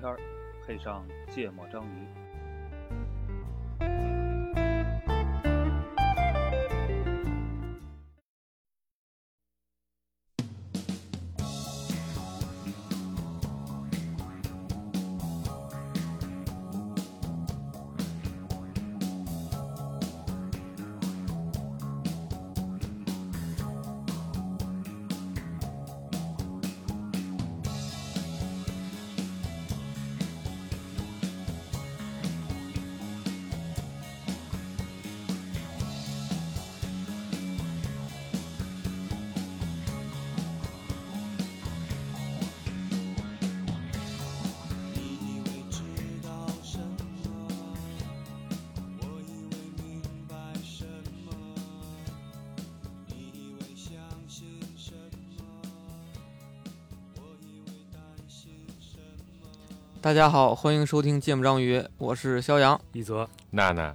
天儿，配上芥末章鱼。大家好，欢迎收听《芥末章鱼》，我是肖阳。一泽。娜娜。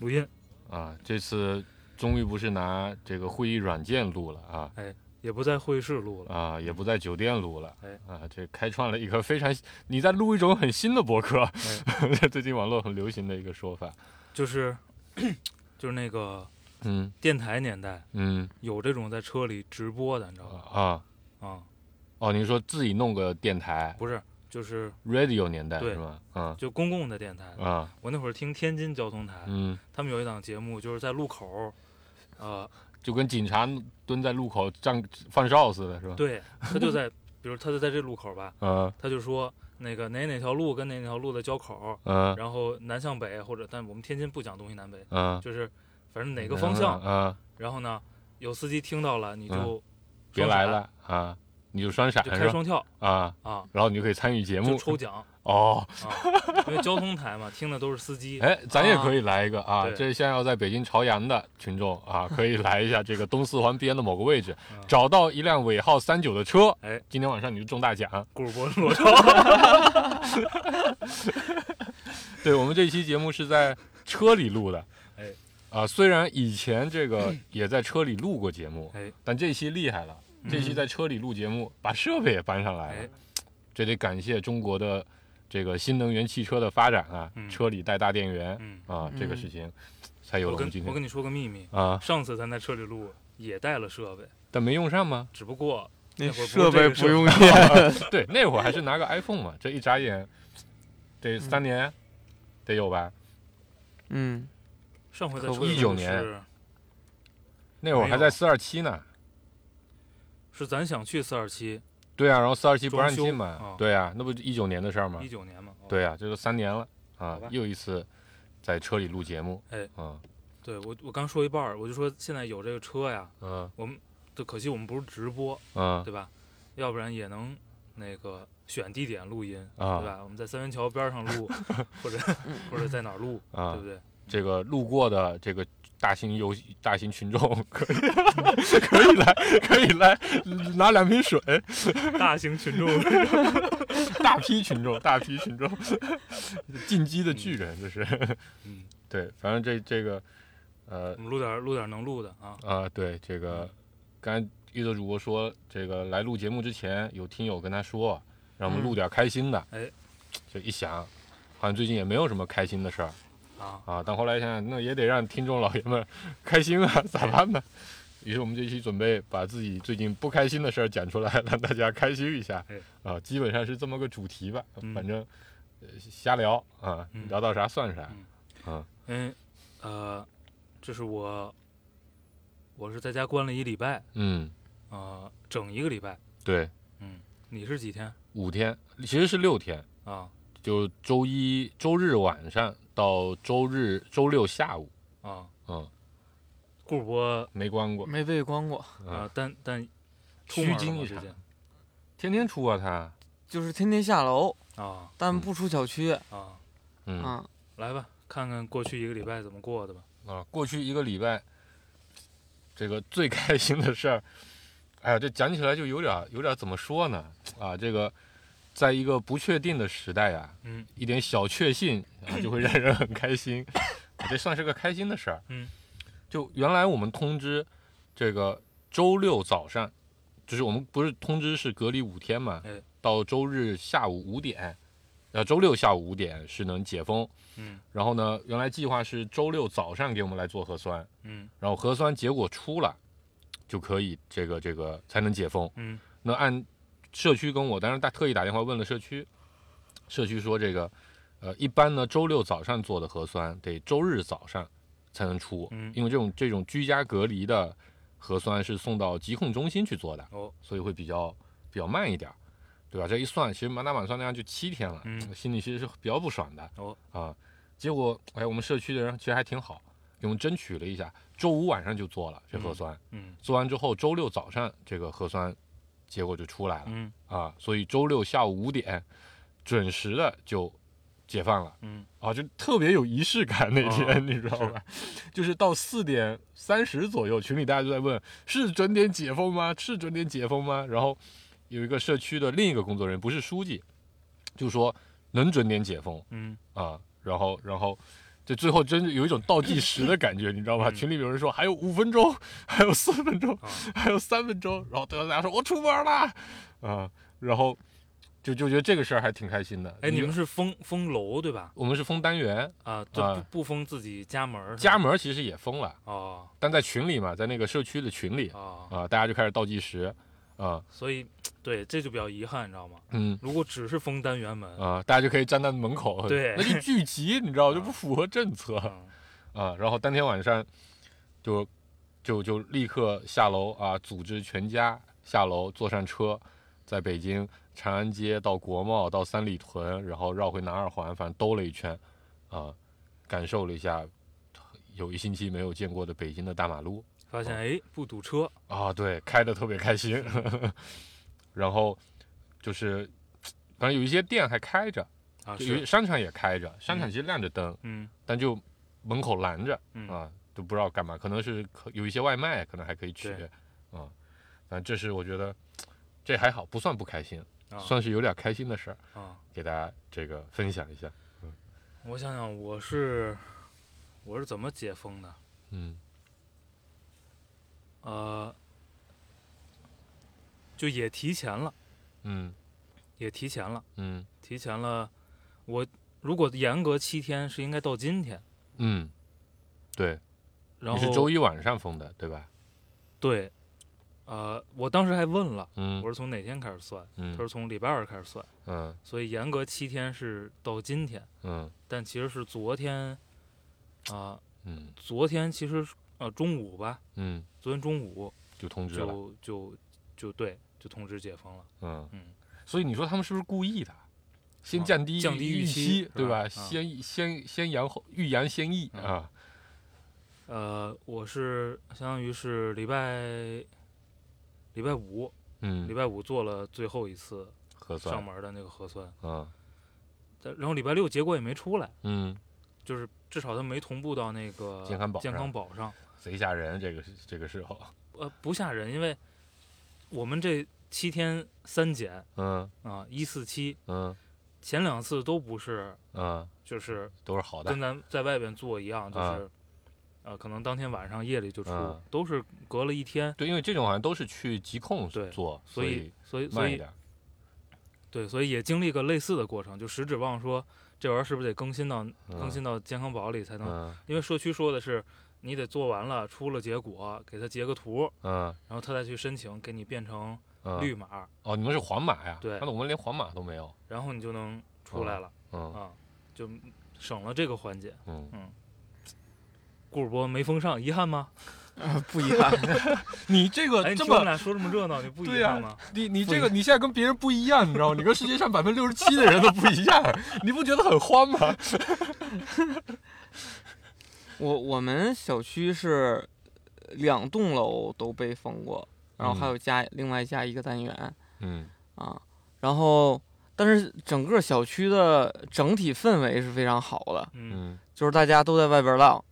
录音。啊，这次终于不是拿这个会议软件录了啊。哎也不在会议室录了，啊，也不在酒店录了。哎。啊，这开创了一个非常你在录一种很新的博客，哎。最近网络很流行的一个说法。就是 就是那个嗯。电台年代嗯。有这种在车里直播的，你知道吧？啊。啊，哦，你说自己弄个电台。不是，就是，radio 年代对是吧？啊。就公共的电台。啊。我那会儿听天津交通台，嗯，他们有一档节目，就是在路口，呃，就跟警察蹲在路口站放哨似的，是吧？对他就在，比如他就在这路口吧，嗯他就说那个哪哪条路跟哪哪条路的交口，嗯然后南向北或者，但我们天津不讲东西南北，嗯，就是反正哪个方向，嗯，然后呢，有司机听到了，你就别来，了啊，你就双闪？开双跳啊，啊，然后你就可以参与节目抽奖 哦。啊，因为交通台嘛，听的都是司机。哎，咱也可以来一个啊！对这现在要在北京朝阳的群众啊，可以 来一下这个东四环边的某个位置，嗯找到一辆尾号三九的车，哎，今天晚上你就中大奖。顾主播裸照，对我们这期节目是在车里录的，哎，啊，虽然以前这个 也在车里录过节目，哎，但这期厉害了，这期嗯在车里录节目，把设备也搬上来了哎，这得感谢中国的这个新能源汽车的发展啊，嗯车里带大电源嗯，啊，这个嗯事情才有了我跟我们今天我跟你说个秘密，啊，上次咱在车里录也带了设备，但没用上吗？只不过那会儿设备不用电 对，那会儿还是拿个 iPhone 嘛，这一眨眼，得三年，得有吧？嗯，上回在车里19年那会儿还在四二七呢。是咱想去四二七对啊，然后四二七不让进嘛啊。对啊，那不一九年的事儿吗一？九年嘛，哦对啊，这都三年了啊，又一次在车里录节目。哎啊，对我我刚说一半儿，我就说现在有这个车呀，嗯我们就可惜我们不是直播，嗯对吧？要不然也能那个选地点录音，啊对吧？我们在三元桥边上录，或者或者在哪儿录，啊对不，对？这个路过的这个大型游戏大型群众 可以 可以来 可以来拿两瓶水，大型群众，大批群众大批群众，进击的巨人这是。嗯，对，反正这这个呃我们录点录点能录的啊，啊，对这个，刚才一泽主播说，这个来录节目之前，有听友跟他说，让我们录点开心的。哎，就一想，好像最近也没有什么开心的事儿啊，啊。但后来想想，那也得让听众老爷们 开心啊，咋办呢？于是我们这期准备把自己最近不开心的事儿讲出来，让大家开心一下哎。啊，基本上是这么个主题吧，嗯反正、呃瞎聊啊，嗯聊到啥算啥。嗯嗯呃，这是我我是在家关了一礼拜，嗯，啊，整一个礼拜，对，嗯，你是几天五天，其实是六天。啊？就周一、周日晚上到周日、周六下午，啊，嗯，顾博没关过，没被关过，啊，啊，但但出虚门一场。吗最近，天天出啊他，就是天天下楼，啊。但不出小区。啊，嗯。啊。来吧，看看过去一个礼拜怎么过的吧。啊，过去一个礼拜，这个最开心的事儿，哎呀，这讲起来就有点儿有点儿怎么说呢？啊，这个在一个不确定的时代啊，嗯。一点小确幸啊，就会让人很开心，啊这算是个开心的事儿。嗯，就原来我们通知这个周六早上，就是我们不是通知是隔离五天嘛，哎。到周日下午五点呃，周六下午五点是能解封。嗯。然后呢，原来计划是周六早上给我们来做核酸，嗯。然后核酸结果出了，就可以这个这个才能解封。嗯。那按社区跟我，当时大特意打电话问了社区，社区说这个，呃，一般呢周六早上做的核酸得周日早上才能出，嗯。因为这种这种居家隔离的核酸是送到疾控中心去做的，哦。所以会比较比较慢一点儿，对吧？这一算，其实满打满算那样就七天了，嗯。心里其实是比较不爽的。哦。啊，结果哎，我们社区的人其实还挺好，给我们争取了一下，周五晚上就做了这核酸，嗯。做完之后周六早上这个核酸结果就出来了、嗯啊，所以周六下午五点准时的就解放了。嗯啊，就特别有仪式感那天，哦你知道吧？就是到四点三十左右，群里大家都在问是准点解封吗？是准点解封吗？然后有一个社区的另一个工作人员，不是书记，就说能准点解封嗯啊。然后，然后这最后真的有一种倒计时的感觉，你知道吧？嗯群里有人说还有五分钟，还有四分钟，啊 还有三分钟，然后大家说我出门了啊，然后就就觉得这个事儿还挺开心的。哎，你们是封封楼对吧？我们是封单元，啊，就啊不不封自己家门家门其实也封了。哦但在群里嘛，在那个社区的群里哦，啊，大家就开始倒计时啊，所以 对这就比较遗憾，你知道吗？嗯如果只是封单元门，啊，大家就可以站在门口，对 那就聚集，你知道，就不符合政策嗯啊。然后当天晚上就就就立刻下楼啊，组织全家下楼，坐上车，在北京长安街到国贸到三里屯，然后绕回南二环，反正兜了一圈啊，感受了一下有一星期没有见过的北京的大马路。发现哎不堵车，啊，对，开的特别开心。然后就是，反正有一些店还开着，啊有商场也开着，商场嗯其实亮着灯，嗯。但就门口拦着嗯。啊，都不知道干嘛，可能是可有一些外卖，可能还可以取对。啊。反正这是我觉得这还好，不算不开心，啊。算是有点开心的事儿，啊，给大家这个分享一下。我想想我是我是怎么解封的？嗯呃，就也提前了，嗯也提前了，嗯提前了。我如果严格七天是应该到今天，嗯，对，然后你是周一晚上封的，对吧？对，呃，我当时还问了，嗯我是从哪天开始算？嗯他说从礼拜二开始算，嗯所以严格七天是到今天，嗯但其实是昨天，啊、嗯昨天其实呃中午吧，嗯，昨天中午就通知了。就就就对，就通知解封了。嗯嗯，所以你说他们是不是故意的？先啊降低降低预预期对吧？先先先扬后欲扬先抑嗯啊。呃，我是相当于是礼拜礼拜五，嗯礼嗯，拜五做了最后一次核酸上门的那个核酸，嗯但然后礼拜六结果也没出来，嗯，就是至少它没同步到那个健健康宝健康宝上。贼吓人，这个这个时候。呃，不吓人，因为我们这七天三检嗯啊，一四七嗯前两次都不是，嗯，就是都是好的跟。咱在外边做一样，就啊是、呃，可能当天晚上夜里就出，嗯都是隔了一天，对，因为这种好像都是去疾控对做，所以所以所以慢一点。对，所以也经历个类似的过程，就实指望说这玩意儿是不是得更新到、更新到健康宝里才能，嗯因为社区说的是你得做完了出了结果，给他截个图，嗯然后他再去申请给你变成嗯。绿码，哦，你们是黄码呀？对那我们连黄码都没有。然后你就能出来了、嗯啊，就省了这个环节。嗯，顾主播没封上，遗憾吗？不遗憾。你这个这么说这么热闹，你不遗憾吗？你你这个你现在跟别人不一样，你知道吗？你跟世界上百分之六十七的人都不一样，你不觉得很慌吗？我我们小区是两栋楼都被封过，然后还有加、另外加一个单元。嗯。啊，然后但是整个小区的整体氛围是非常好的，嗯。嗯。就是大家都在外边浪，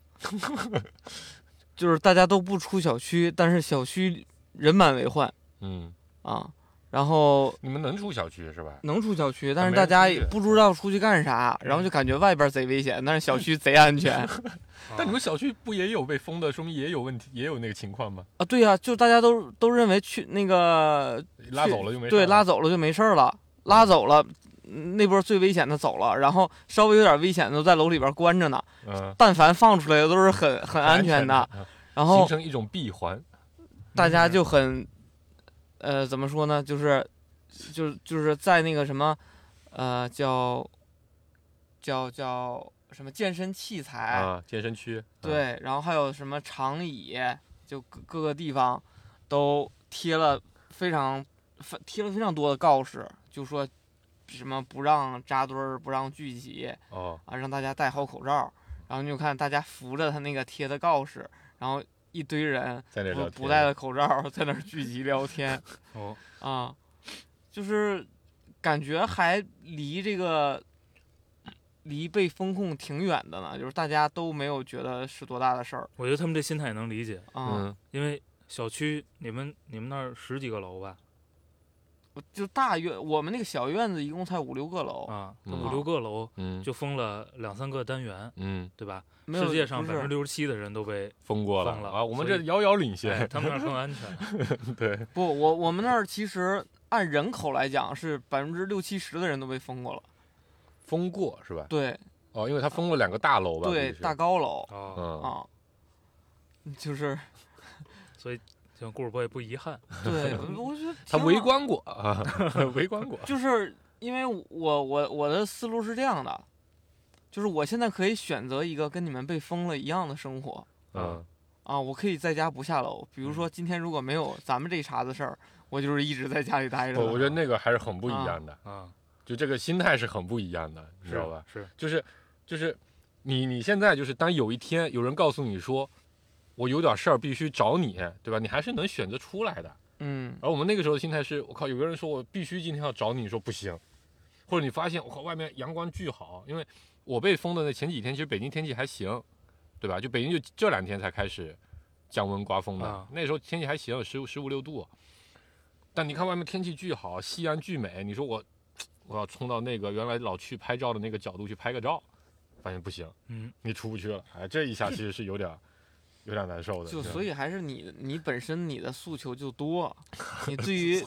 就是大家都不出小区，但是小区人满为患。嗯，啊，然后你们能出小区是吧？能出小区，但是大家也不知道出去干啥，然后就感觉外边贼危险，但是小区贼安全 但你们小区不也有被封的，说明也有问题，也有那个情况吗？啊。对呀、就大家都都认为去那个拉走了就没对拉走了就没事儿了，拉走了嗯那波最危险的走了，然后稍微有点危险的都在楼里边关着呢。嗯，但凡放出来的都是很很安全的，嗯然后形成一种闭环。大家就很，呃，怎么说呢？就是，就是就是在那个什么，呃，叫叫叫什么健身器材，啊，健身区。对，然后还有什么长椅，就各各个地方都贴了非常非贴了非常多的告示，就说什么不让扎堆儿，不让聚集哦，啊，让大家戴好口罩。然后你就看大家扶着他那个贴的告示，然后一堆人在那不不戴着口罩在那儿聚集聊天 哦，啊，就是感觉还离这个离被风控挺远的呢，就是大家都没有觉得是多大的事儿我觉得他们这心态也能理解，啊。嗯，因为小区你们你们那儿十几个楼吧？就大院，我们那个小院子一共才五六个楼，啊，嗯五六个楼嗯，就封了两三个单元，嗯对吧？世界上百分之六十七的人都被，封过了了啊，我们这遥遥领哎，先。他们那儿更安全。对，不，我我们那儿其实按人口来讲是百分之六七十的人都被封过了。封过是吧？对哦，因为他封了两个大楼吧？对，大高楼哦，嗯，啊，就是 所以像顾主播也不遗憾。对，我觉得他围观过啊，围观过。就是因为我我我的思路是这样的，就是我现在可以选择一个跟你们被封了一样的生活嗯啊，我可以在家不下楼。比如说今天如果没有咱们这一茬子事儿，我就是一直在家里待着。我我觉得那个还是很不一样的，啊，就这个心态是很不一样的，你知道吧？是，就是就是你你现在就是当有一天有人告诉你说我有点事儿必须找你，对吧？你还是能选择出来的。嗯而我们那个时候的心态是，我靠，有个人说我必须今天要找你，你说不行，或者你发现我靠外面阳光巨好，因为我被封的那前几天，其实北京天气还行，对吧？就北京就这两天才开始降温刮风的，啊那时候天气还行，十五十五六度。但你看外面天气巨好，夕阳巨美，你说我我要冲到那个原来老去拍照的那个角度去拍个照，发现不行，嗯，你出不去了，哎，这一下其实是有点有点难受的。就所以还是你你本身你的诉求就多，你对于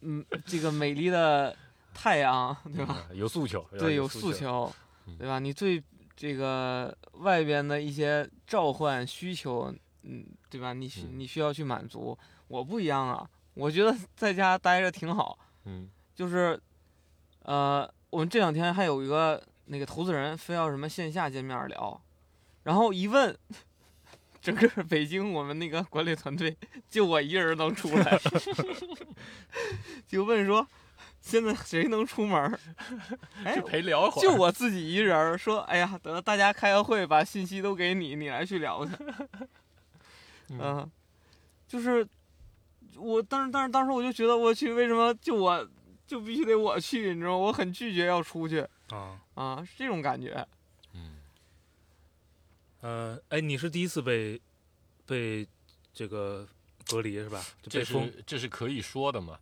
嗯这个美丽的太阳，对吧？嗯有诉求，对，有诉诉，求嗯，对吧？你最这个外边的一些召唤需求，嗯，对吧？你需嗯你需要去满足。我不一样啊，我觉得 在家待着挺好，嗯就是，呃，我们这两天还有一个那个投资人非要什么线下见面聊，然后一问，整个北京我们那个管理团队就我一人能出来，就问说，现在谁能出门儿？哎就，陪聊会儿，就我自己一人儿说，哎呀，等到大家开个会，把信息都给你，你来去聊去。嗯嗯，就是我，但是但是当时我就觉得，我去，为什么就我就必须得我去？你知道吗？我很拒绝要出去啊，啊，是这种感觉。嗯呃，哎，你是第一次被被这个隔离是吧？这是这是可以说的嘛？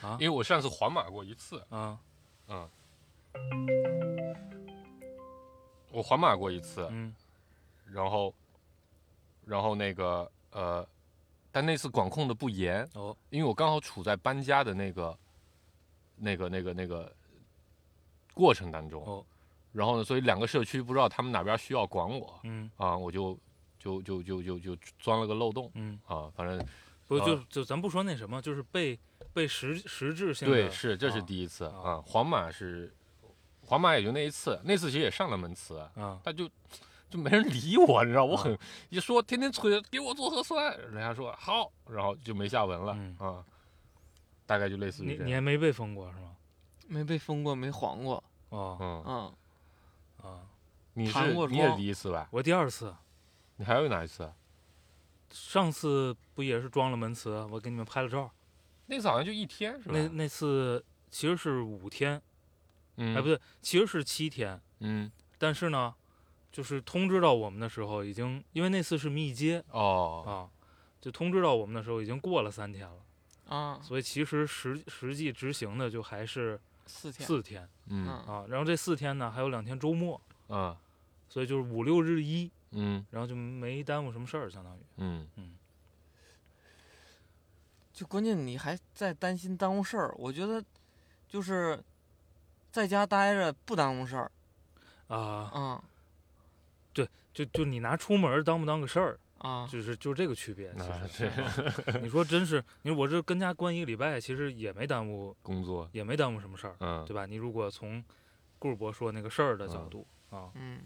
啊？因为我上次环马过一次，啊，嗯，我环马过一次，嗯。然后，然后那个呃，但那次管控的不严，哦。因为我刚好处在搬家的那个、那个、那个、那个过程当中，哦。然后呢，所以两个社区不知道他们哪边需要管我嗯。啊，我就就就就就就钻了个漏洞嗯，啊，反正不啊就就咱不说那什么，就是被被实实质性的对，是这是啊第一次啊啊，皇马是皇马也就那一次，那次其实也上了门磁，啊但就就没人理我，你知道，我很一说天天催给我做核酸，人家说好，然后就没下文了嗯啊，大概就类似于这样，你还没被封过是吗？没被封过，没黄过，哦嗯，嗯，啊，你是你也第一次吧？我第二次，你还有哪一次？上次不也是装了门磁，我给你们拍了照。那次好像就一天是吧？那那次其实是五天，嗯，哎不对，其实是七天。嗯，但是呢，就是通知到我们的时候，已经因为那次是密接哦，啊，就通知到我们的时候已经过了三天了，啊，所以其实实实际执行的就还是四天，四天嗯嗯啊。然后这四天呢，还有两天周末，嗯所以就是五六日一，嗯然后就没耽误什么事儿，相当于。嗯就关键你还在担心耽误事儿，我觉得就是在家待着不耽误事儿啊，嗯，对就就你拿出门儿当不当个事儿，啊就是就是这个区别。其啊实啊你说真是，你说我这跟家关一个礼拜，其实也没耽误，工作，也没耽误什么事儿，嗯，对吧？你如果从顾世博说那个事儿的角嗯度啊，嗯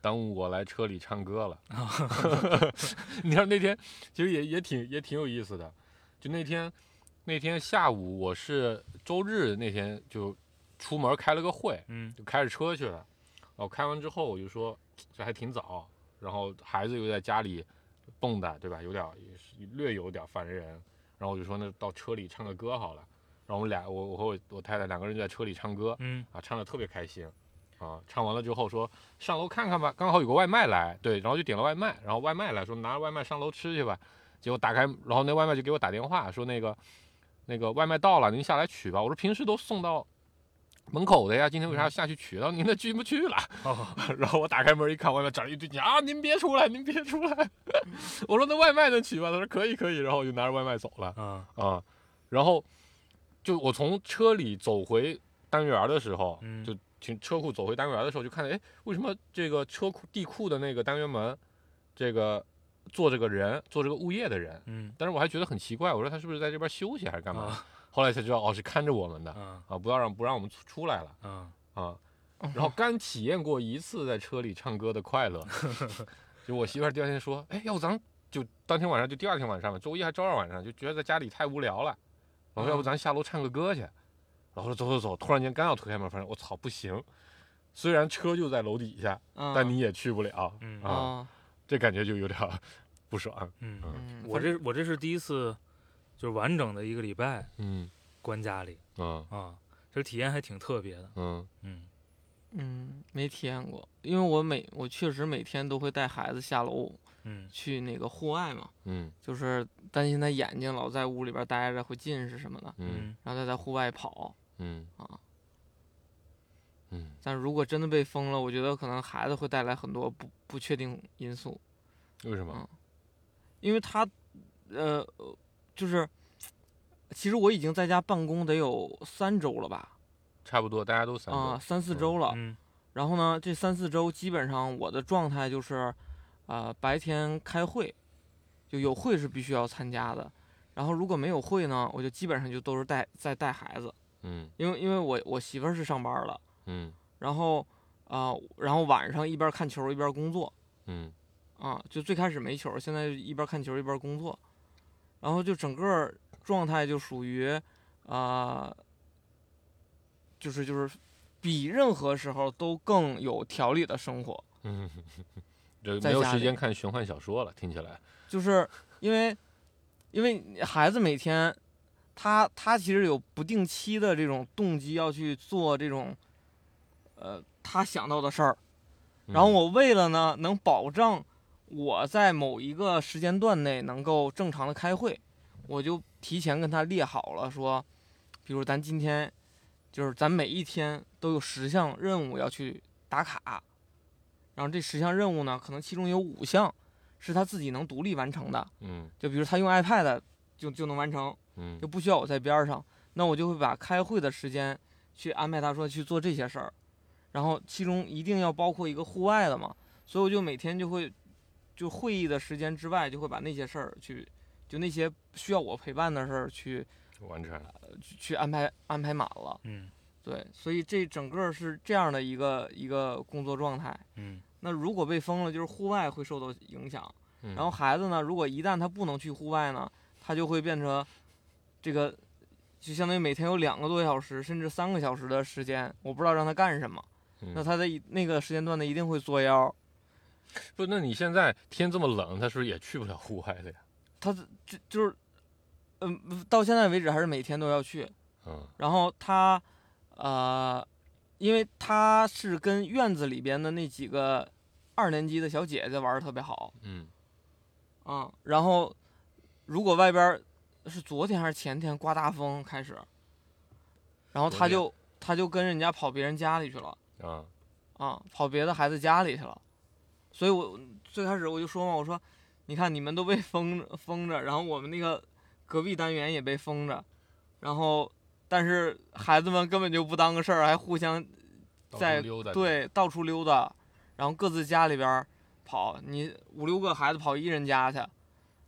耽误我来车里唱歌了。你看那天其实也也挺也挺有意思的，就那天那天下午我是周日那天就出门开了个会，嗯就开着车去了。然后开完之后我就说这还挺早，然后孩子又在家里蹦跶，对吧？有点略有点烦人。然后我就说那到车里唱个歌好了。然后我们俩我我和我我太太两个人就在车里唱歌，嗯啊，唱的特别开心，啊，唱完了之后说上楼看看吧，刚好有个外卖来，对，然后就点了外卖，然后外卖来说拿着外卖上楼吃去吧，结果打开，然后那外卖就给我打电话说那个那个外卖到了，您下来取吧。我说平时都送到门口的呀，今天为啥要下去取？然后您那进不去了。哦，然后我打开门一看，外面站了一堆人啊，您别出来，您别出来。我说那外卖能取吗？他说可以可以，然后我就拿着外卖走了。啊啊，然后就我从车里走回单元的时候，嗯就停车库走回单元的时候，就看见，哎，为什么这个车库地库的那个单元门，这个坐着个人，做这个物业的人，嗯。但是我还觉得很奇怪，我说他是不是在这边休息还是干嘛？啊？后来才知道，哦，是看着我们的啊。啊，不要让不让我们出出来了啊。啊。然后刚体验过一次在车里唱歌的快乐，就我媳妇儿第二天说，哎，要不咱就当天晚上就第二天晚上吧，周一还周二晚上就觉得在家里太无聊了，我说要不咱下楼唱个歌去，然后说走走走，突然间刚要推开门，发现我操不行，虽然车就在楼底下，啊但你也去不了嗯。啊，啊这感觉就有点 不爽，嗯，嗯，我这我这是第一次，就是完整的一个礼拜嗯关家里嗯啊，这体验还挺特别的。嗯嗯嗯没体验过，因为我每我确实每天都会带孩子下楼嗯去那个户外嘛，嗯就是担心他眼睛老在屋里边待着会近视什么的，嗯嗯然后他在户外跑。嗯啊嗯，但如果真的被封了，我觉得可能孩子会带来很多不不确定因素，为什么？嗯？因为他，呃，就是，其实我已经在家办公得有三周了吧，差不多大家都三啊、周，三四周了。嗯。然后呢，这三四周基本上我的状态就是，啊，白天开会，就有会是必须要参加的，然后如果没有会呢，我就基本上就都是带在带孩子，嗯。因为因为我我媳妇儿是上班了，嗯。然后啊、然后晚上一边看球一边工作，嗯。啊，就最开始没球，现在一边看球一边工作，然后就整个状态就属于啊、就是就是比任何时候都更有条理的生活，嗯，这没有时间看玄幻小说了，听起来，就是因为因为孩子每天他他其实有不定期的这种动机要去做这种呃他想到的事儿，然后嗯我为了呢能保证我在某一个时间段内能够正常的开会，我就提前跟他列好了说，比如咱今天就是咱每一天都有十项任务要去打卡，然后这十项任务呢，可能其中有五项是他自己能独立完成的，嗯。就比如他用 iPad 就就能完成，嗯就不需要我在边儿上，那我就会把开会的时间去安排他说去做这些事儿，然后其中一定要包括一个户外的嘛，所以我就每天就会就会议的时间之外，就会把那些事儿去就那些需要我陪伴的事儿去完成，去去安排安排满了，嗯对，所以这整个是这样的一个一个工作状态。嗯那如果被封了，就是户外会受到影响。嗯然后孩子呢，如果一旦他不能去户外呢，他就会变成这个，就相当于每天有两个多小时甚至三个小时的时间，我不知道让他干什么。嗯。那他在一那个时间段呢，一定会作妖。不，那你现在天这么冷，他是不是也去不了户外的呀？他就就是，嗯、到现在为止还是每天都要去。嗯。然后他，呃，因为他是跟院子里边的那几个二年级的小姐姐玩的特别好，嗯。啊、然后如果外边是昨天还是前天刮大风开始，然后他就他就跟人家跑别人家里去了啊啊，跑别的孩子家里去了，所以我最开始我就说嘛，我说你看你们都被封着封着，然后我们那个隔壁单元也被封着，然后但是孩子们根本就不当个事儿，还互相在溜达，，对到处溜达，然后各自家里边儿跑，你五六个孩子跑一人家去，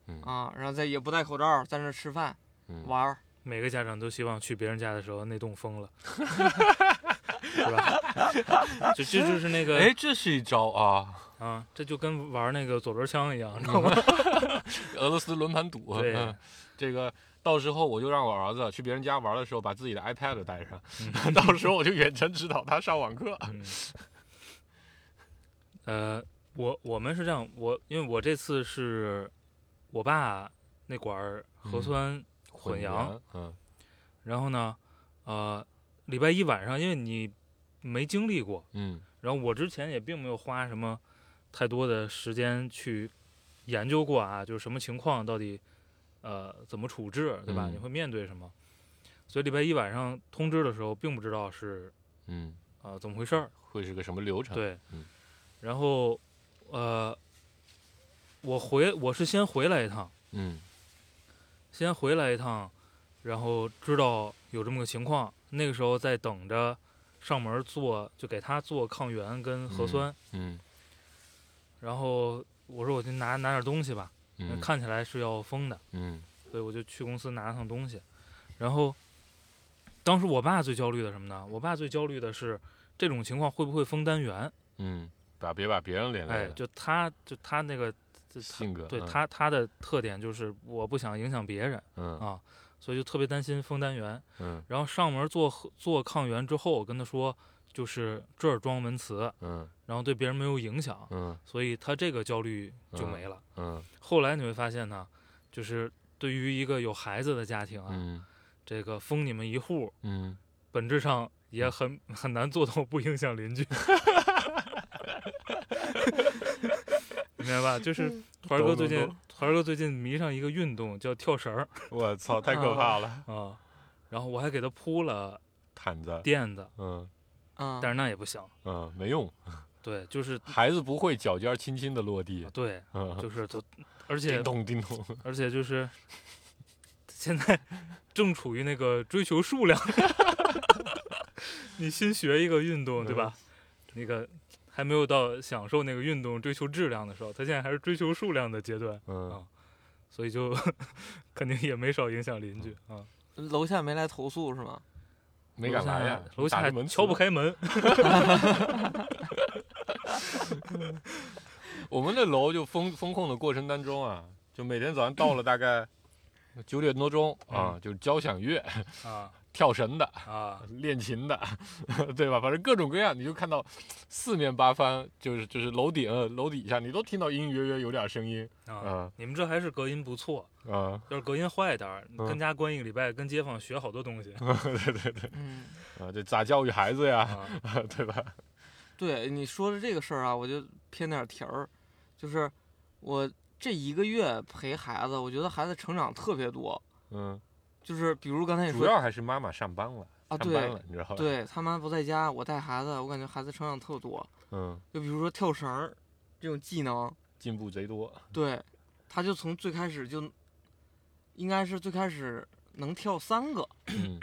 嗯啊，然后再也不戴口罩，在那儿吃饭嗯玩儿，每个家长都希望去别人家的时候那栋封了，是吧？就这就是那个哎，这是一招啊，啊，这就跟玩那个左轮枪一样，你知道吗？俄罗斯轮盘赌，对。嗯。这个到时候我就让我儿子去别人家玩的时候，把自己的 iPad 带上，嗯。到时候我就远程指导他上网课。嗯，呃，我我们是这样，我因为我这次是我爸那管儿核嗯酸混阳，阳，嗯。然后呢，呃，礼拜一晚上，因为你没经历过，嗯。然后我之前也并没有花什么太多的时间去研究过啊，就是什么情况到底呃怎么处置，对吧？嗯。你会面对什么？所以礼拜一晚上通知的时候，并不知道是嗯，呃怎么回事儿，会是个什么流程？，对，嗯。然后呃，我回我是先回来一趟，嗯。先回来一趟，然后知道有这么个情况，那个时候在等着上门做，就给他做抗原跟核酸，嗯。然后我说我去拿拿点东西吧，嗯，看起来是要封的，嗯。所以我就去公司拿了趟东西，然后当时我爸最焦虑的什么呢？我爸最焦虑的是这种情况会不会封单元？嗯，把别把别人连累哎，了，就他就他那个性格，嗯。对他他的特点就是我不想影响别人嗯。啊，所以就特别担心封单元。嗯然后上门做做抗原之后，我跟他说，就是这儿装门磁，嗯然后对别人没有影响，嗯所以他这个焦虑就没了。嗯后来你会发现呢，就是对于一个有孩子的家庭啊，嗯这个封你们一户，嗯本质上也很很难做到不影响邻居。明白吧？就是团儿哥最近团儿哥最近迷上一个运动叫跳绳儿 我操，太可怕了，啊，然后我还给他铺了毯子，垫子，嗯嗯，但是那也不行。嗯，没用，对，就是 孩子不会脚尖儿轻轻的落地，对，嗯，就是都，而且叮咚叮咚，而且就是现在正处于那个追求数量，你新学一个运动，对吧？那个还没有到享受那个运动追求质量的时候，他现在还是追求数量的阶段，嗯所以就 肯定也没少影响邻居啊。楼下没来投诉是吗？没敢来呀，楼下敲不磁。开门，我们的楼就封封控的过程当中啊，就每天早上到了大概九点多钟啊，就是交响乐、啊 跳绳的、啊，练琴的，对吧？反正各种各样，你就看到四面八方，就是就是楼顶、楼底下，你都听到隐隐约约有点声音，啊嗯，你们这还是隔音不错，啊，要是隔音坏一点儿，嗯跟家关一个礼拜，跟街坊学好多东西对 对对，嗯，啊，这咋教育孩子呀？啊。对吧？对你说的这个事儿啊，我就偏点儿题儿，就是我这一个月陪孩子，我觉得孩子成长特别多，嗯，就是比如刚才你说主要还是妈妈上班了，啊，对了，你知道吧？，对，他妈不在家，我带孩子，我感觉孩子成长特多，嗯，就比如说跳绳儿这种技能，进步贼多，对，他就从最开始就，应该是最开始能跳三个，嗯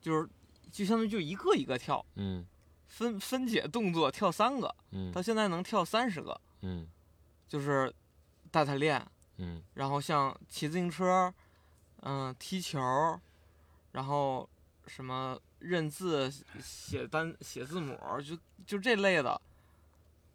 就是就相当于就一个一个跳，嗯分分解动作跳三个，嗯他现在能跳三十个，嗯就是带他练，嗯然后像骑自行车，嗯、踢球，然后什么认字、写单、写字母，就就这类的，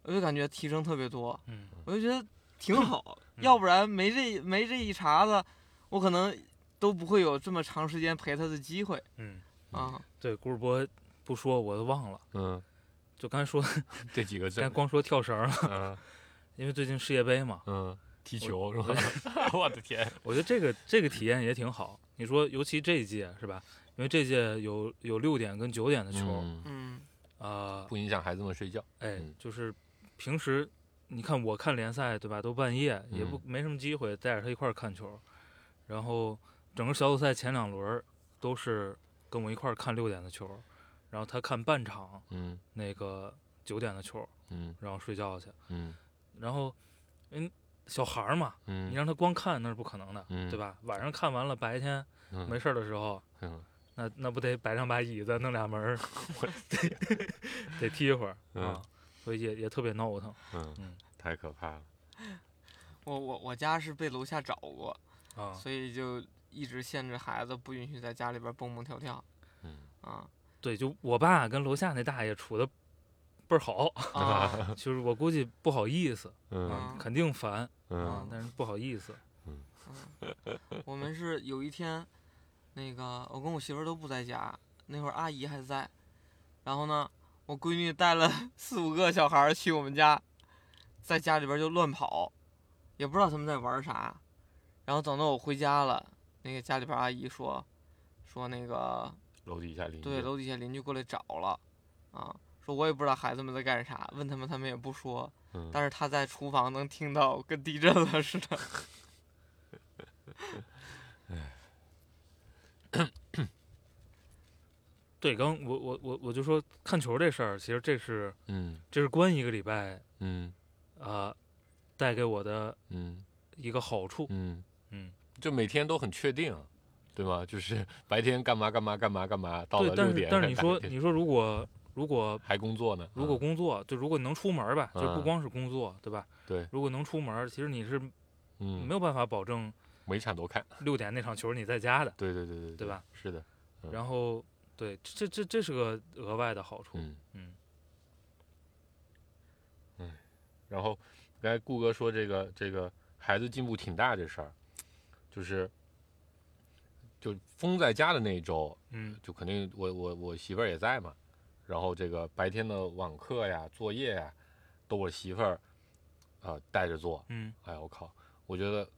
我就感觉提升特别多，嗯，我就觉得挺好，嗯要不然没这没这一茬子，我可能都不会有这么长时间陪他的机会嗯，啊。对，古尔博不说我都忘了，嗯，就刚才说，这几个刚才字，光说跳绳了，嗯因为最近世界杯嘛，嗯，踢球是吧？我的天，我觉得这个这个体验也挺好。你说，尤其这一届是吧？因为这届有有六点跟九点的球，嗯，嗯。啊、不影响孩子们睡觉，哎嗯，就是平时你看我看联赛对吧，都半夜也不嗯。没什么机会带着他一块儿看球，然后整个小组赛前两轮都是跟我一块儿看六点的球，然后他看半场嗯。那个九点的球，嗯。然后睡觉去，嗯。然后嗯小孩儿嘛，嗯，你让他光看那是不可能的，嗯对吧？晚上看完了，白天嗯没事儿的时候，嗯那那不得摆上把椅子，弄俩门儿，得 得踢一会儿嗯啊，所以也也特别闹腾嗯嗯，太可怕了。我我我家是被楼下找过，啊。所以就一直限制孩子不允许在家里边蹦蹦跳跳。嗯啊对，就我爸跟楼下那大爷处的倍儿好，啊就是我估计不好意思，嗯啊肯定烦啊嗯，但是不好意思。我们是有一天，那个我跟我媳妇儿都不在家，那会儿阿姨还在，然后呢，我闺女带了 四五个小孩儿去我们家，在家里边儿就乱跑，也不知道他们在玩儿啥，然后等到我回家了，那个家里边儿阿姨说，说那个楼底下邻居。对楼底下邻居过来找了，啊，说我也不知道孩子们在干啥，问他们他们也不说，嗯但是他在厨房能听到跟地震了似的。对，刚我我我我就说看球这事儿，其实这是嗯这是关一个礼拜嗯啊、带给我的嗯一个好处。嗯嗯，就每天都很确定，对吗？就是白天干嘛干嘛干嘛干嘛，到了六点。但是你说你说如果如果还工作呢？如果啊工作，就如果你能出门吧，就不嗯光是工作，对吧？对，如果能出门，其实你是嗯没有办法保证每场都看，六点那场球你在家的。对对对对对吧？是的，嗯然后，对，这这这是个额外的好处。嗯嗯然后刚才顾哥说这个这个孩子进步挺大这事儿，就是就封在家的那一周，嗯就肯定我我我媳妇儿也在嘛，然后这个白天的网课呀、作业呀，都我媳妇儿啊带着做。嗯哎呀，我靠，我觉得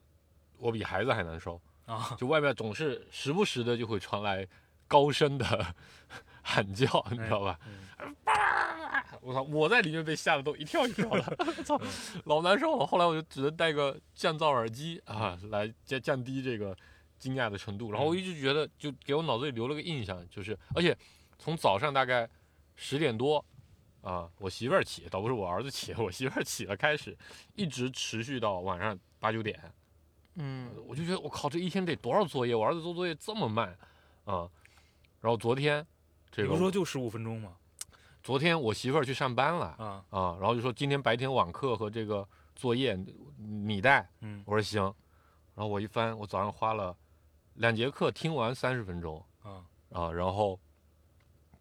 我比孩子还难受，啊，就外面总是时不时的就会传来高声的 喊叫，你知道吧？嗯 我操，我在里面被吓得都一跳一跳的，操，嗯老难受了。后来我就只能戴个降噪耳机啊，来降降低这个惊讶的程度。然后我一直觉得，就给我脑子里留了个印象，就是而且从早上大概十点多啊，我媳妇儿起，倒不是我儿子起，我媳妇儿起了开始，一直持续到晚上八九点。嗯我就觉得我靠，这一天得多少作业？我儿子做作业这么慢啊！然后昨天这个你不说就十五分钟吗？昨天我媳妇儿去上班了啊，啊，然后就说今天白天网课和这个作业你带，嗯我说行，然后我一翻，我早上花了两节课听完三十分钟啊啊，然后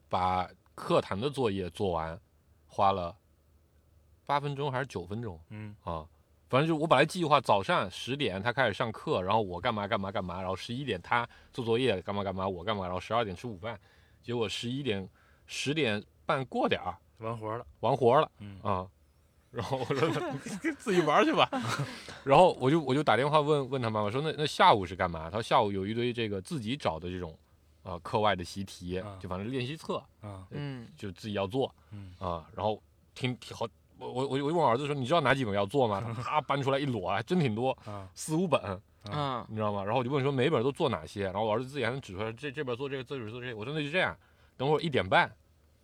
把课堂的作业做完，花了八分钟还是九分钟嗯啊？反正就我本来计划早上十点他开始上课，然后我干嘛干嘛干嘛，然后十一点他做作业干嘛干嘛，我干嘛，然后十二点吃午饭，结果十一点十点半过点儿完活了。完活了。嗯啊，然后我说自己玩去吧，然后我就我就打电话问问他妈妈说那那下午是干嘛？他说下午有一堆这个自己找的这种啊、课外的习题啊，就反正练习册啊嗯就自己要做嗯啊，然后听听好。我我我就问我儿子说：“你知道哪几本要做吗？”他啪 搬出来一摞，还真挺多，啊四五本，嗯你知道吗？然后我就问说每本都做哪些，然后我儿子自己还能指出来，这这本做这个，这本做这个。我说那就这样，等会儿一点半，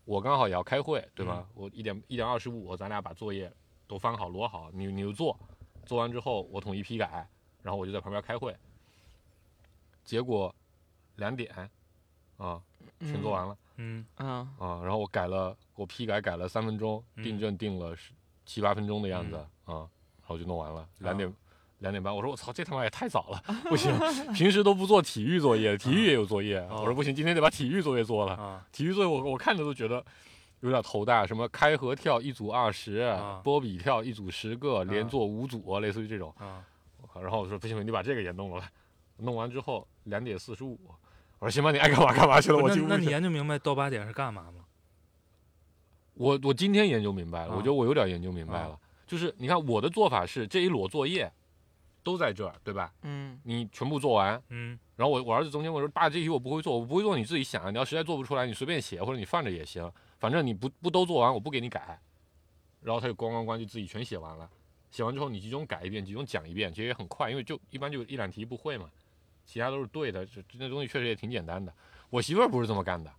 我刚好也要开会，对吧？我一点一点二十五，咱俩把作业都翻好摞好，你你就做，做完之后我统一批改，然后我就在旁边开会。结果两点啊，全做完了、嗯。啊。啊，然后我改了，我批改改了三分钟，嗯。订正订了十七八分钟的样子、啊，然后就弄完了，两点。两点半，我说我操，这他妈也太早了，不行，平时都不做体育作业，体育也有作业，哦。我说不行，今天得把体育作业做了。啊。体育作业我我看着都觉得有点头大，什么开合跳一组二十、啊。波比跳一组十个，连做五组，类似于这种。啊。然后我说不行，你把这个也弄了吧。弄完之后两点四十五，我说行吧，你爱干嘛干嘛去了，我进屋。那那你研究明白到八点是干嘛吗？我我今天研究明白了，啊我觉得我有点研究明白了，啊就是你看我的做法是这一摞作业都在这儿，对吧？嗯你全部做完，嗯然后我我儿子中间我说爸这题我不会做，我不会做你自己想，你要实在做不出来你随便写或者你放着也行，反正你不不都做完我不给你改，然后他就咣咣咣就自己全写完了，写完之后你集中改一遍，集中讲一遍，其实也很快，因为就一般就一两题不会嘛，其他都是对的，这这那东西确实也挺简单的。我媳妇儿不是这么干的，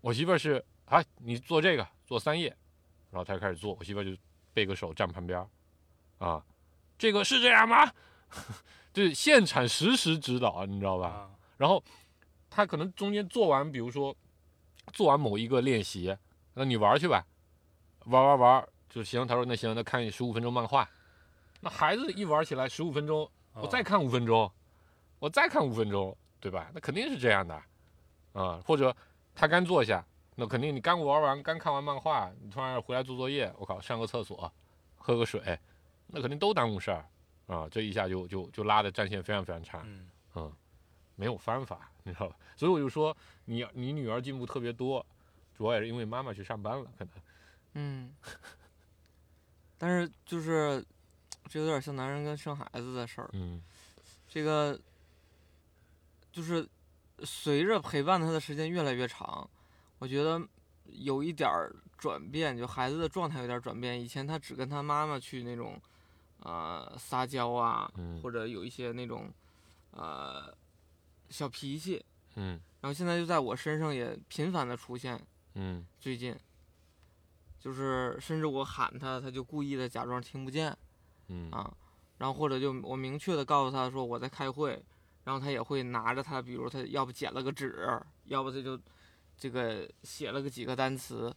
我媳妇儿是啊你做这个做三页，然后她就开始做，我媳妇儿就背个手站旁边儿，啊，这个是这样吗？就是现场实时指导，你知道吧？啊然后他可能中间做完，比如说做完某一个练习，那你玩去吧，玩玩玩就行。他说那行，那看十五分钟漫画。那孩子一玩起来十五分钟，我再哦看五分钟，我再看五分钟，对吧？那肯定是这样的，啊、或者他刚坐下，那肯定你刚玩完，刚看完漫画，你突然回来做作业，我靠，上个厕所，喝个水，那肯定都耽误事儿啊，这一下就就就拉的战线非常非常长，嗯嗯，没有方法，你知道吧？所以我就说你你女儿进步特别多，主要也是因为妈妈去上班了，可能，嗯，但是就是这有点像男人跟生孩子的事儿，嗯这个就是随着陪伴他的时间越来越长，我觉得有一点儿转变，就孩子的状态有点儿转变。以前他只跟他妈妈去那种呃撒娇啊，嗯或者有一些那种呃小脾气，嗯然后现在就在我身上也频繁的出现。嗯最近就是甚至我喊他，他就故意的假装听不见。嗯啊，然后或者就我明确的告诉他说我在开会，然后他也会拿着他，比如他要不剪了个纸，要不他就这个写了个几个单词，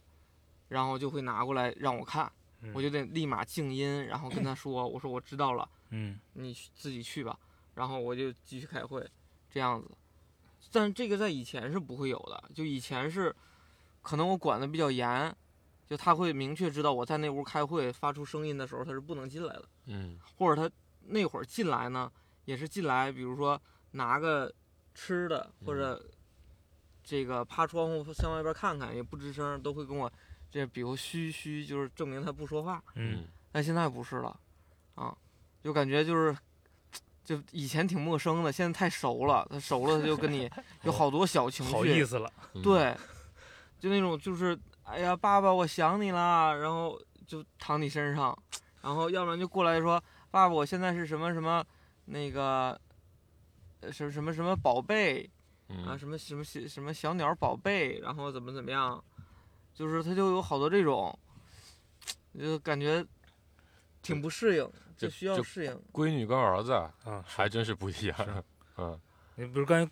然后就会拿过来让我看，我就得立马静音，然后跟他说，我说我知道了，嗯你去自己去吧，然后我就继续开会，这样子。但这个在以前是不会有的，就以前是，可能我管的比较严，就他会明确知道我在那屋开会发出声音的时候他是不能进来的。嗯或者他那会儿进来呢，也是进来，比如说拿个吃的，或者这个趴窗户向外边看看，也不吱声，都会跟我这比如嘘嘘，就是证明他不说话。嗯但现在不是了，啊，就感觉就是，就以前挺陌生的，现在太熟了。他熟了，他就跟你 有好多小情绪，好意思了，嗯，对，就那种就是，哎呀，爸爸，我想你啦，然后就躺你身上，然后要不然就过来说，爸爸，我现在是什么什么那个，呃什么什么什么宝贝啊，嗯什么什么小什么小鸟宝贝，然后怎么怎么样，就是他就有好多这种，就感觉挺不适应，就就需要适应。闺女跟儿子啊，还真是不一样，嗯你比如刚才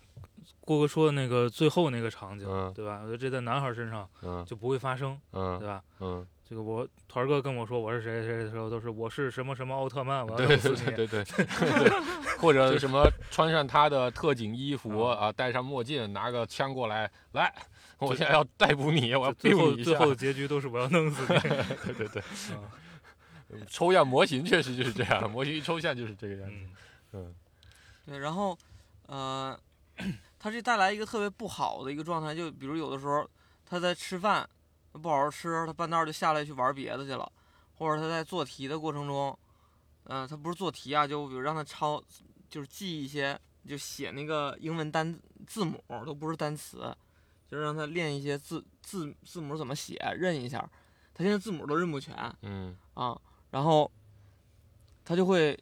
郭哥说的那个最后那个场景，嗯对吧？我觉得这在男孩身上嗯就不会发生，对嗯吧？嗯，这个我团儿哥跟我说我是谁谁谁的时候，都是我是什么什么奥特曼，我要对弄死你。对对对对 对，或者什么穿上他的特警衣服啊，戴上墨镜，拿个枪过来，来，我现在要逮捕你，我要最后最后的结局都是我要弄死你。对对对，嗯抽样模型确实就是这样，模型一抽象就是这个样子，嗯嗯对，然后，呃，他这带来一个特别不好的一个状态，就比如有的时候他在吃饭，他不好好吃，他半道儿就下来去玩别的去了，或者他在做题的过程中，嗯、他不是做题啊，就比如让他抄，就是记一些，就写那个英文单字母，都不是单词，就是让他练一些字字字母怎么写，认一下，他现在字母都认不全，嗯啊，然后他就会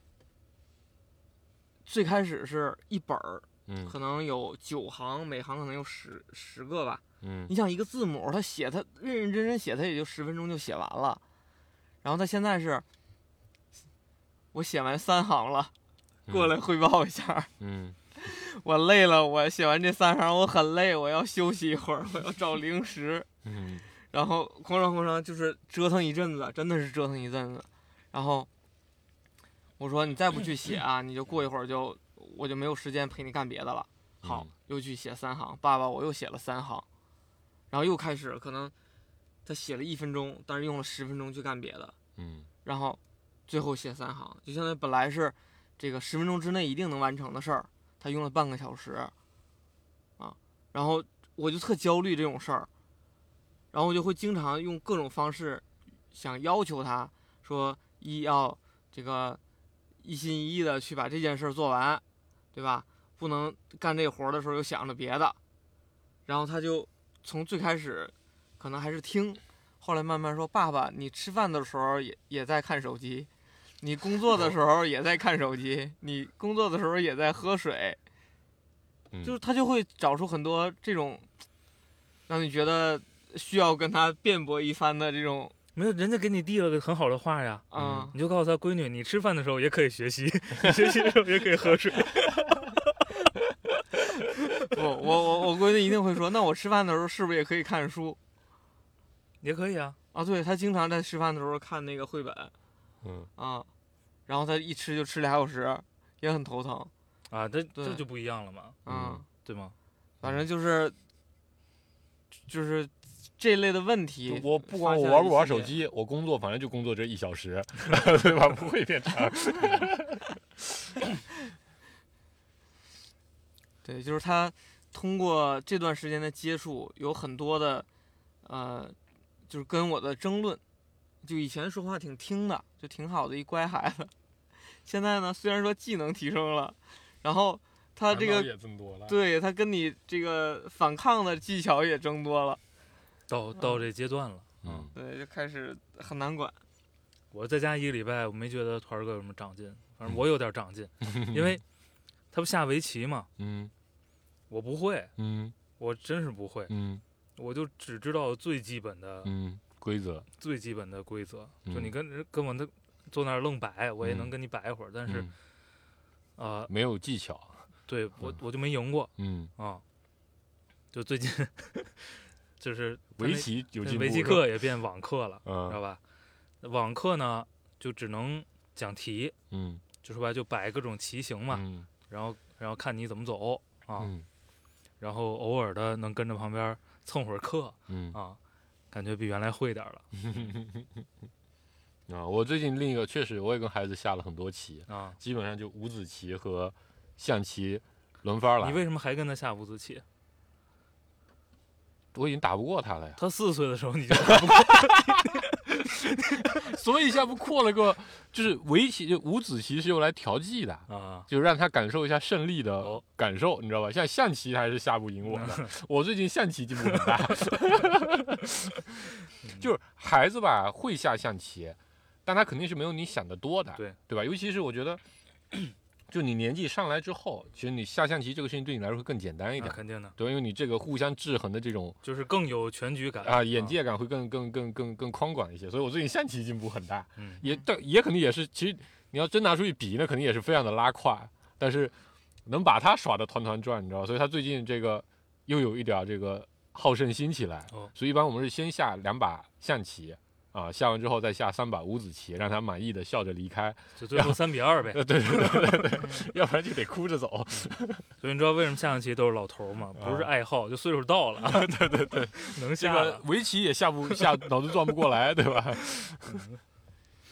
最开始是一本儿，嗯可能有九行，每行可能有十十个吧。嗯你想一个字母，他写他认认真真写，他也就十分钟就写完了。然后他现在是，我写完三行了，过来汇报一下，嗯 我累了，我写完这三行我很累，我要休息一会儿，我要找零食。嗯 然后哐当哐当就是折腾一阵子，真的是折腾一阵子。然后我说你再不去写啊，你就过一会儿就我就没有时间陪你干别的了。好嗯，又去写三行，爸爸我又写了三行，然后又开始可能他写了一分钟，但是用了十分钟去干别的，嗯然后最后写三行，就相当于本来是这个十分钟之内一定能完成的事儿，他用了半个小时，啊，然后我就特焦虑这种事儿，然后我就会经常用各种方式想要求他说一要这个一心一意的去把这件事儿做完，对吧？不能干这活儿的时候又想着别的，然后他就从最开始可能还是听，后来慢慢说：“爸爸，你吃饭的时候也也在看手机，你工作的时候也在看手机，你工作的时候也在喝水。”嗯，就是他就会找出很多这种让你觉得需要跟他辩驳一番的这种没有，人家给你递了个很好的话呀，啊、你就告诉他闺女，你吃饭的时候也可以学习，你学习的时候也可以喝水。我我我我闺女一定会说，那我吃饭的时候是不是也可以看书也可以啊。啊？对，她经常在吃饭的时候看那个绘本嗯，啊，然后她一吃就吃俩小时，也很头疼啊，这这就不一样了嘛，啊。嗯对吗？反正就是就是这类的问题，我不管我玩不玩手机，我工作反正就工作这一小时，对吧？不会变长。对，就是他通过这段时间的接触，有很多的呃，就是跟我的争论。就以前说话挺听的，就挺好的一乖孩子。现在呢，虽然说技能提升了，然后他这个也增多了。对他跟你这个反抗的技巧也增多了，到到这阶段了，嗯，对，就开始很难管。我在家一个礼拜，我没觉得团儿哥有什么长进，反嗯正我有点长进，因为他不下围棋吗，嗯。我不会，嗯。我真是不会，嗯。我就只知道最基本的、嗯，规则。最基本的规则，就嗯你跟人跟我那坐那儿愣摆，我也能嗯。跟你摆一会儿，但是嗯呃，没有技巧。对我嗯我就没赢过嗯，啊，就最近 就是围棋有进步。围棋课也变网课了，知道嗯吧？网课呢就只能讲题，嗯。就说白了就摆各种棋形嘛，嗯然后然后看你怎么走啊，嗯然后偶尔的能跟着旁边蹭会儿课嗯啊，感觉比原来会点儿了 啊，我最近另一个确实我也跟孩子下了很多棋，啊。基本上就五子棋和象棋轮番了。你为什么还跟他下五子棋？我已经打不过他了呀，他四岁的时候你就 所以下不扩了个，就是围棋就五子棋是用来调剂的，啊，就让他感受一下胜利的哦感受，你知道吧？像象棋还是下不赢我的，我最近象棋进步很大。就是孩子吧，会下象棋，但他肯定是没有你想的多的，对对吧？尤其是我觉得，就你年纪上来之后，其实你下象棋这个事情对你来说会更简单一点，那肯定的，对，因为你这个互相制衡的这种就是更有全局感啊眼，界感会更更更更更宽广一些，所以我最近象棋进步很大，嗯，也但也肯定也是，其实你要真拿出去比，那肯定也是非常的拉胯，但是能把他耍得团团转，你知道，所以他最近这个又有一点这个好胜心起来，哦。所以一般我们是先下两把象棋。啊，下完之后再下三把五子棋，让他满意的笑着离开。就最后三比二呗。呃，对对对对对，要不然就得哭着走。所以你知道为什么下象棋都是老头儿吗？不是啊爱好，就岁数到了，对对对，能这个下。围棋也下不下，脑子转不过来，对吧？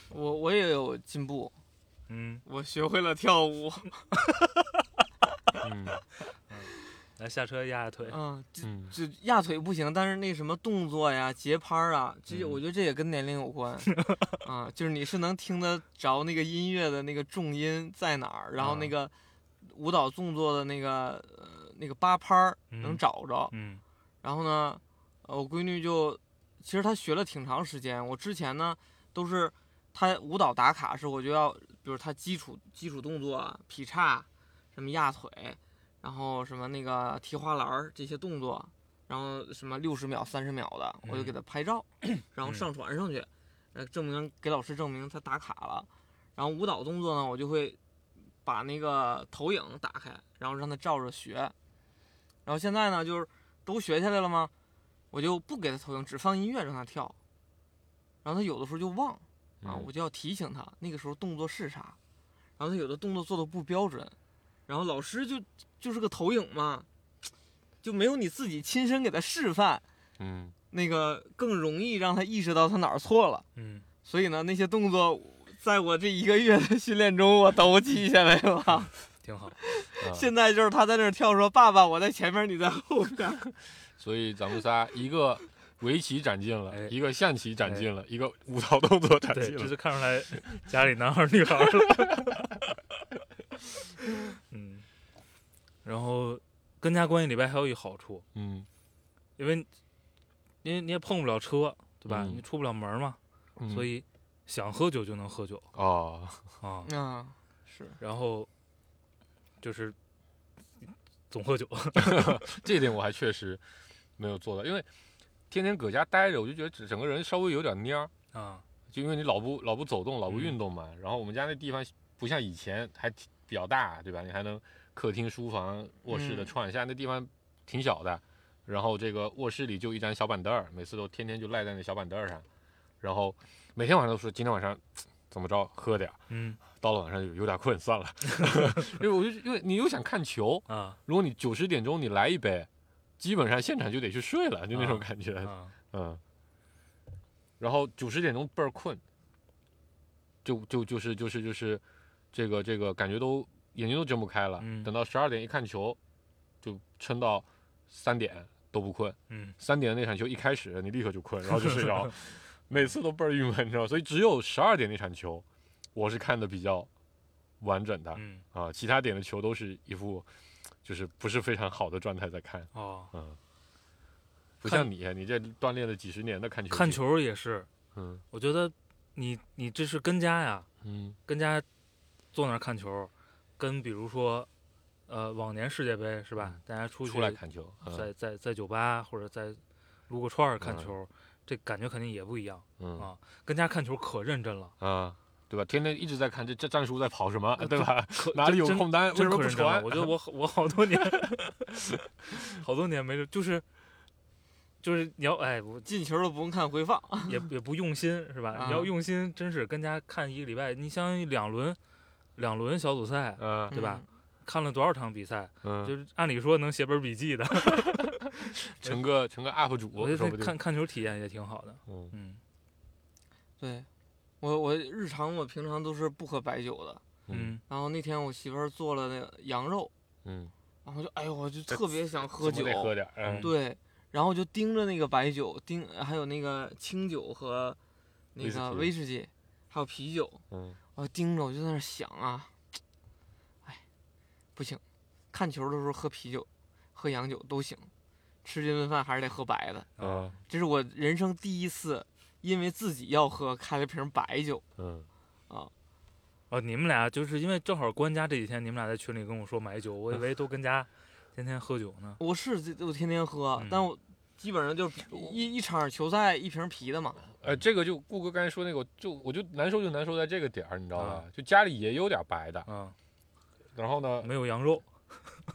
我我也有进步，嗯，我学会了跳舞。嗯来下车压压腿。嗯，这嗯这压腿不行，但是那什么动作呀、节拍儿啊，这嗯我觉得这也跟年龄有关啊。就是你是能听得着那个音乐的那个重音在哪儿，然后那啊个舞蹈动作的那个呃那个八拍儿能嗯找着。嗯然后呢，呃我闺女就其实她学了挺长时间。我之前呢都是她舞蹈打卡是我就要，比如她基础基础动作啊劈叉，什么压腿，然后什么那个提花篮儿这些动作，然后什么六十秒、三十秒的，我就给他拍照，然后上传上去，呃，证明给老师证明他打卡了。然后舞蹈动作呢，我就会把那个投影打开，然后让他照着学。然后现在呢，就是都学下来了吗？我就不给他投影，只放音乐让他跳。然后他有的时候就忘啊，嗯我就要提醒他那个时候动作是啥。然后他有的动作做的不标准，然后老师就就是个投影嘛，就没有你自己亲身给他示范，嗯那个更容易让他意识到他哪儿错了。嗯，所以呢，那些动作在我这一个月的训练中，我都记下来了。挺好。啊现在就是他在那儿跳，说：“爸爸，我在前面，你在后边。所以咱们仨一个围棋长进了，哎一个象棋长进了，一个舞蹈动作长对，进了。这就看出来家里男孩儿女孩儿了。嗯，然后跟家关系里边还有一好处，嗯因为你你也碰不了车，对吧？嗯你出不了门嘛，嗯所以想喝酒就能喝酒哦，啊”。啊，是然后就是总喝酒，这一点我还确实没有做到，因为天天搁家待着，我就觉得整整个人稍微有点蔫儿，啊，就因为你老不老不走动，老不嗯运动嘛。然后我们家那地方不像以前还挺比较大，对吧？你还能客厅、书房、卧室的嗯。串，现在那地方挺小的，然后这个卧室里就一张小板凳儿，每次都天天就赖在那小板凳儿上，然后每天晚上都说今天晚上怎么着喝点儿，嗯。到了晚上有有点困，算了，因为我就因为你又想看球，啊。如果你九十点钟你来一杯，基本上现场就得去睡了，就那种啊感觉，啊。嗯，然后九十点钟倍儿困，就就就是就是就是这个这个感觉都眼睛都睁不开了，嗯。等到十二点一看球，就撑到三点都不困，嗯。三点的那场球一开始你立刻就困，然后就睡着，每次都倍儿郁闷，你知道吗？所以只有十二点那场球，我是看的比较完整的嗯。啊，其他点的球都是一副就是不是非常好的状态在看，哦，嗯，不像你，你这锻炼了几十年的看球，看，球也是，嗯。我觉得你你这是跟家呀，嗯。跟家坐那儿看球，跟比如说呃往年世界杯是吧？大家出去出来看球，嗯在在在酒吧或者在撸个串儿看嗯球，这感觉肯定也不一样嗯啊。跟家看球可认真了，啊，对吧？天天一直在看这这战术在跑什么，对吧？哪里有真空单，为什么不。传？我觉得我我好多年，好多年没就是就是你要哎，我进球都不用看回放，也也不用心是吧？你要啊用心，真是跟家看一个礼拜，你相当于两轮两轮小组赛，嗯。对吧？看了多少场比赛？嗯，就是按理说能写本笔记的，成个成个 UP 主，我看看球体验也挺好的。嗯。嗯。对，我我日常我平常都是不喝白酒的，嗯然后那天我媳妇儿做了那个羊肉，嗯，然后就哎呦我就特别想喝酒，得喝点，嗯对，然后就盯着那个白酒，盯还有那个清酒和那个威士忌威士忌，还有啤酒，嗯我盯着我就在那儿想啊，哎，不行，看球的时候喝啤酒、喝洋酒都行，吃这顿饭还是得喝白的。嗯这是我人生第一次因为自己要喝开了瓶白酒嗯啊，哦，你们俩就是因为正好关家这几天，你们俩在群里跟我说买酒，我以为都跟家天天喝酒呢。我是这我天天喝，嗯但我基本上就是一一场球赛一瓶啤的嘛。呃，这个就顾哥刚才说那个，就我就难受就难受在这个点儿，你知道吧啊？就家里也有点白的，嗯，然后呢，没有羊肉。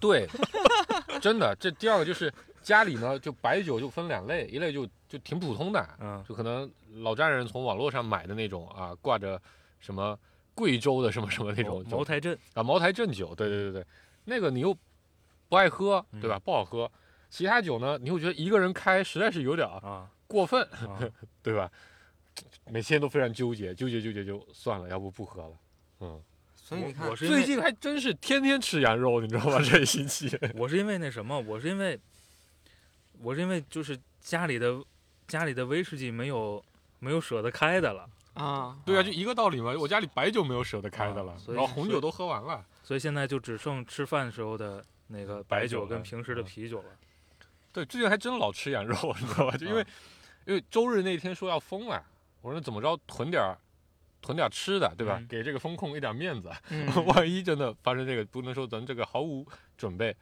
对，真的，这第二个就是家里呢，就白酒就分两类，一类就就挺普通的，嗯就可能老丈人从网络上买的那种啊，挂着什么贵州的什么什么那种茅茅台镇。啊，茅台镇酒，对对对对，那个你又不爱喝，对吧？不好喝。其他酒呢，你又觉得一个人开实在是有点儿啊过分，啊！对吧？每天都非常纠结，纠结纠结就算了，要不不喝了。嗯，所以你看我，是最近还真是天天吃羊肉，你知道吗？这一星期。我是因为那什么，我是因为我是因为就是家里的家里的威士忌没有没有舍得开的了，啊，对啊，就一个道理嘛。我家里白酒没有舍得开的了啊，然后红酒都喝完了。所以现在就只剩吃饭时候的那个白酒跟平时的嗯啤酒了。对，最近还真老吃羊肉，你知道吧？就因为、啊因为周日那天说要封了，我说怎么着囤点儿囤点儿吃的，对吧？嗯给这个风控一点面子，嗯万一真的发生这个，不能说咱这个毫无准备。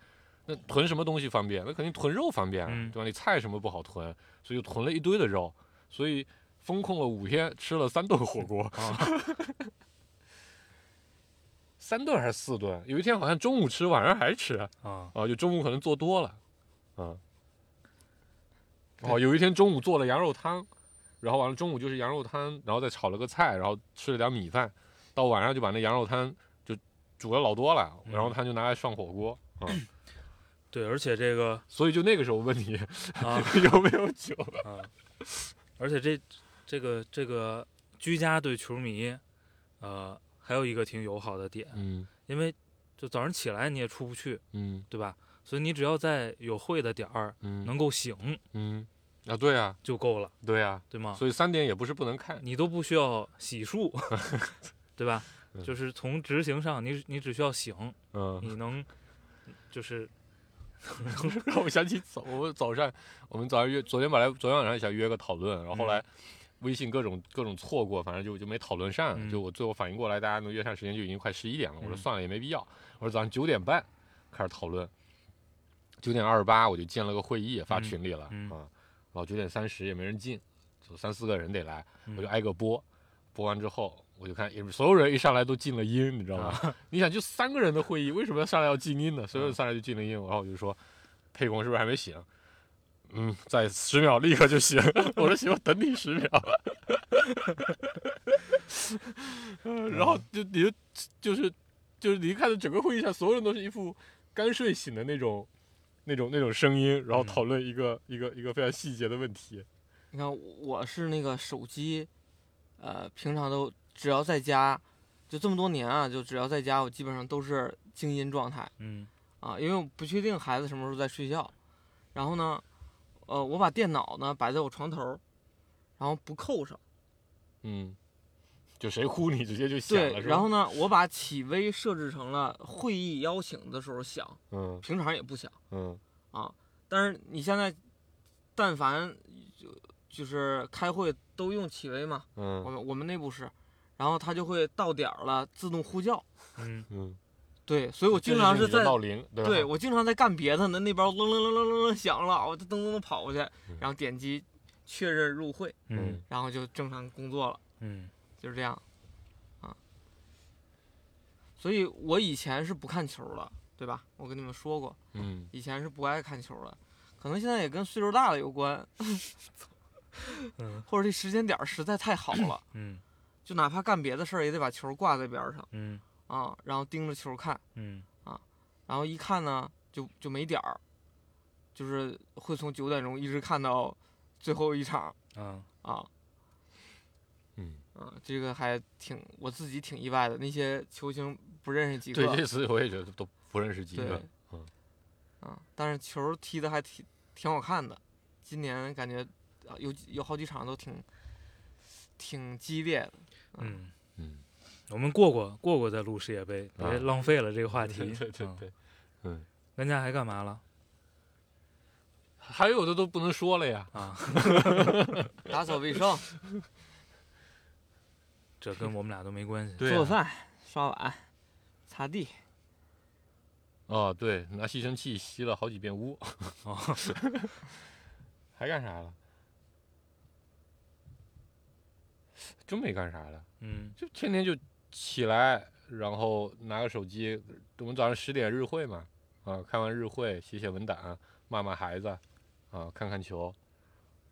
那囤什么东西方便？那肯定囤肉方便对吧？你菜什么不好囤，所以就囤了一堆的肉，所以风控了五天，吃了三顿火锅，啊三顿还是四顿？有一天好像中午吃，晚上还吃，啊啊，就中午可能做多了，嗯，哦，有一天中午做了羊肉汤，然后完了中午就是羊肉汤，然后再炒了个菜，然后吃了点米饭，到晚上就把那羊肉汤就煮了老多了，嗯。然后他就拿来涮火锅，嗯，对，而且这个所以就那个时候问你啊。有没有酒，啊，而且这这个这个居家对球迷，呃，还有一个挺友好的点，嗯。因为就早上起来你也出不去，嗯。对吧？所以你只要在有会的点儿嗯能够醒嗯啊，对啊就够了，对啊，对吗？所以三点也不是不能看，你都不需要洗漱，对吧？嗯就是从执行上，你你只需要醒，嗯，你能就是 让我想起早，我们早上我们早上约，昨天本来昨天晚上想约个讨论，然后后来微信各种各种错过，反正就就没讨论上。嗯就我最后反应过来，大家能约上时间就已经快十一点了。我说嗯算了，也没必要。我说早上九点半开始讨论，九点二十八我就建了个会议发嗯群里了、嗯啊，然后九点三十也没人进，就三四个人得来，嗯我就挨个播。播完之后，我就看，也所有人一上来都静了音，你知道吗？啊 你想，就三个人的会议，为什么要上来要静音呢？所有人上来就静了音，然后我就说，沛公是不是还没醒？嗯，在十秒立刻就醒。我说媳妇等你十秒。呃 然后就你就就是就是你看着整个会议上，所有人都是一副刚睡醒的那种那种那种声音，然后嗯讨论一个、一个一个非常细节的问题。你看我是那个手机，呃，平常都只要在家，就这么多年啊，就只要在家，我基本上都是静音状态嗯啊，因为我不确定孩子什么时候在睡觉。然后呢，呃，我把电脑呢摆在我床头，然后不扣上。嗯，就谁呼你直接就响了，对，是吧然后呢，我把启微设置成了会议邀请的时候响，嗯平常也不响嗯啊。但是你现在，但凡就就是开会都用启微嘛，我嗯们我们内部是，然后它就会到点儿了自动呼叫。嗯嗯，对，所以我经常是你的闹铃，对吧？对我经常在干别的呢，那边楞楞楞楞楞楞响了，我就噔噔噔跑过去，然后点击确认入会，嗯然后就正常工作了，嗯就是这样啊。所以我以前是不看球了，对吧？我跟你们说过，嗯以前是不爱看球了，可能现在也跟岁数大了有关，嗯 或者这时间点实在太好了，嗯就哪怕干别的事儿也得把球挂在边上嗯啊，然后盯着球看。嗯然后一看呢，就就没点儿，就是会从九点钟一直看到最后一场啊啊嗯，啊，这个还挺我自己挺意外的。那些球星不认识几个对，这次我也觉得都不认识几个。嗯啊，但是球踢的还挺挺好看的。今年感觉啊有有好几场都挺挺激烈的。嗯，嗯，我们过过过过再录世界杯，别啊浪费了这个话 题。对对对嗯对，嗯，咱家还干嘛了还有的都不能说了呀。啊？打扫卫生、这跟我们俩都没关系。对啊做饭、刷碗、擦地。哦，对，拿吸尘器吸了好几遍屋。哦，还干啥了？真没干啥了，嗯就天天就起来，然后拿个手机。我们早上十点日会嘛，啊，开完日会写写文档，骂骂孩子，啊，看看球，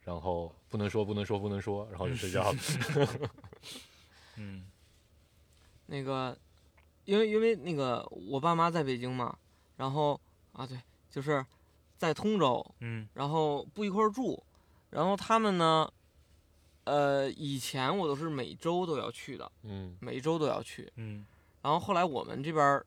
然后不能说不能说不能说，然后就睡觉了。嗯。那个，因为因为那个我爸妈在北京嘛，然后啊对，就是在通州，嗯。然后不一块儿住，然后他们呢，呃，以前我都是每周都要去的，嗯。每周都要去，嗯。然后后来我们这边儿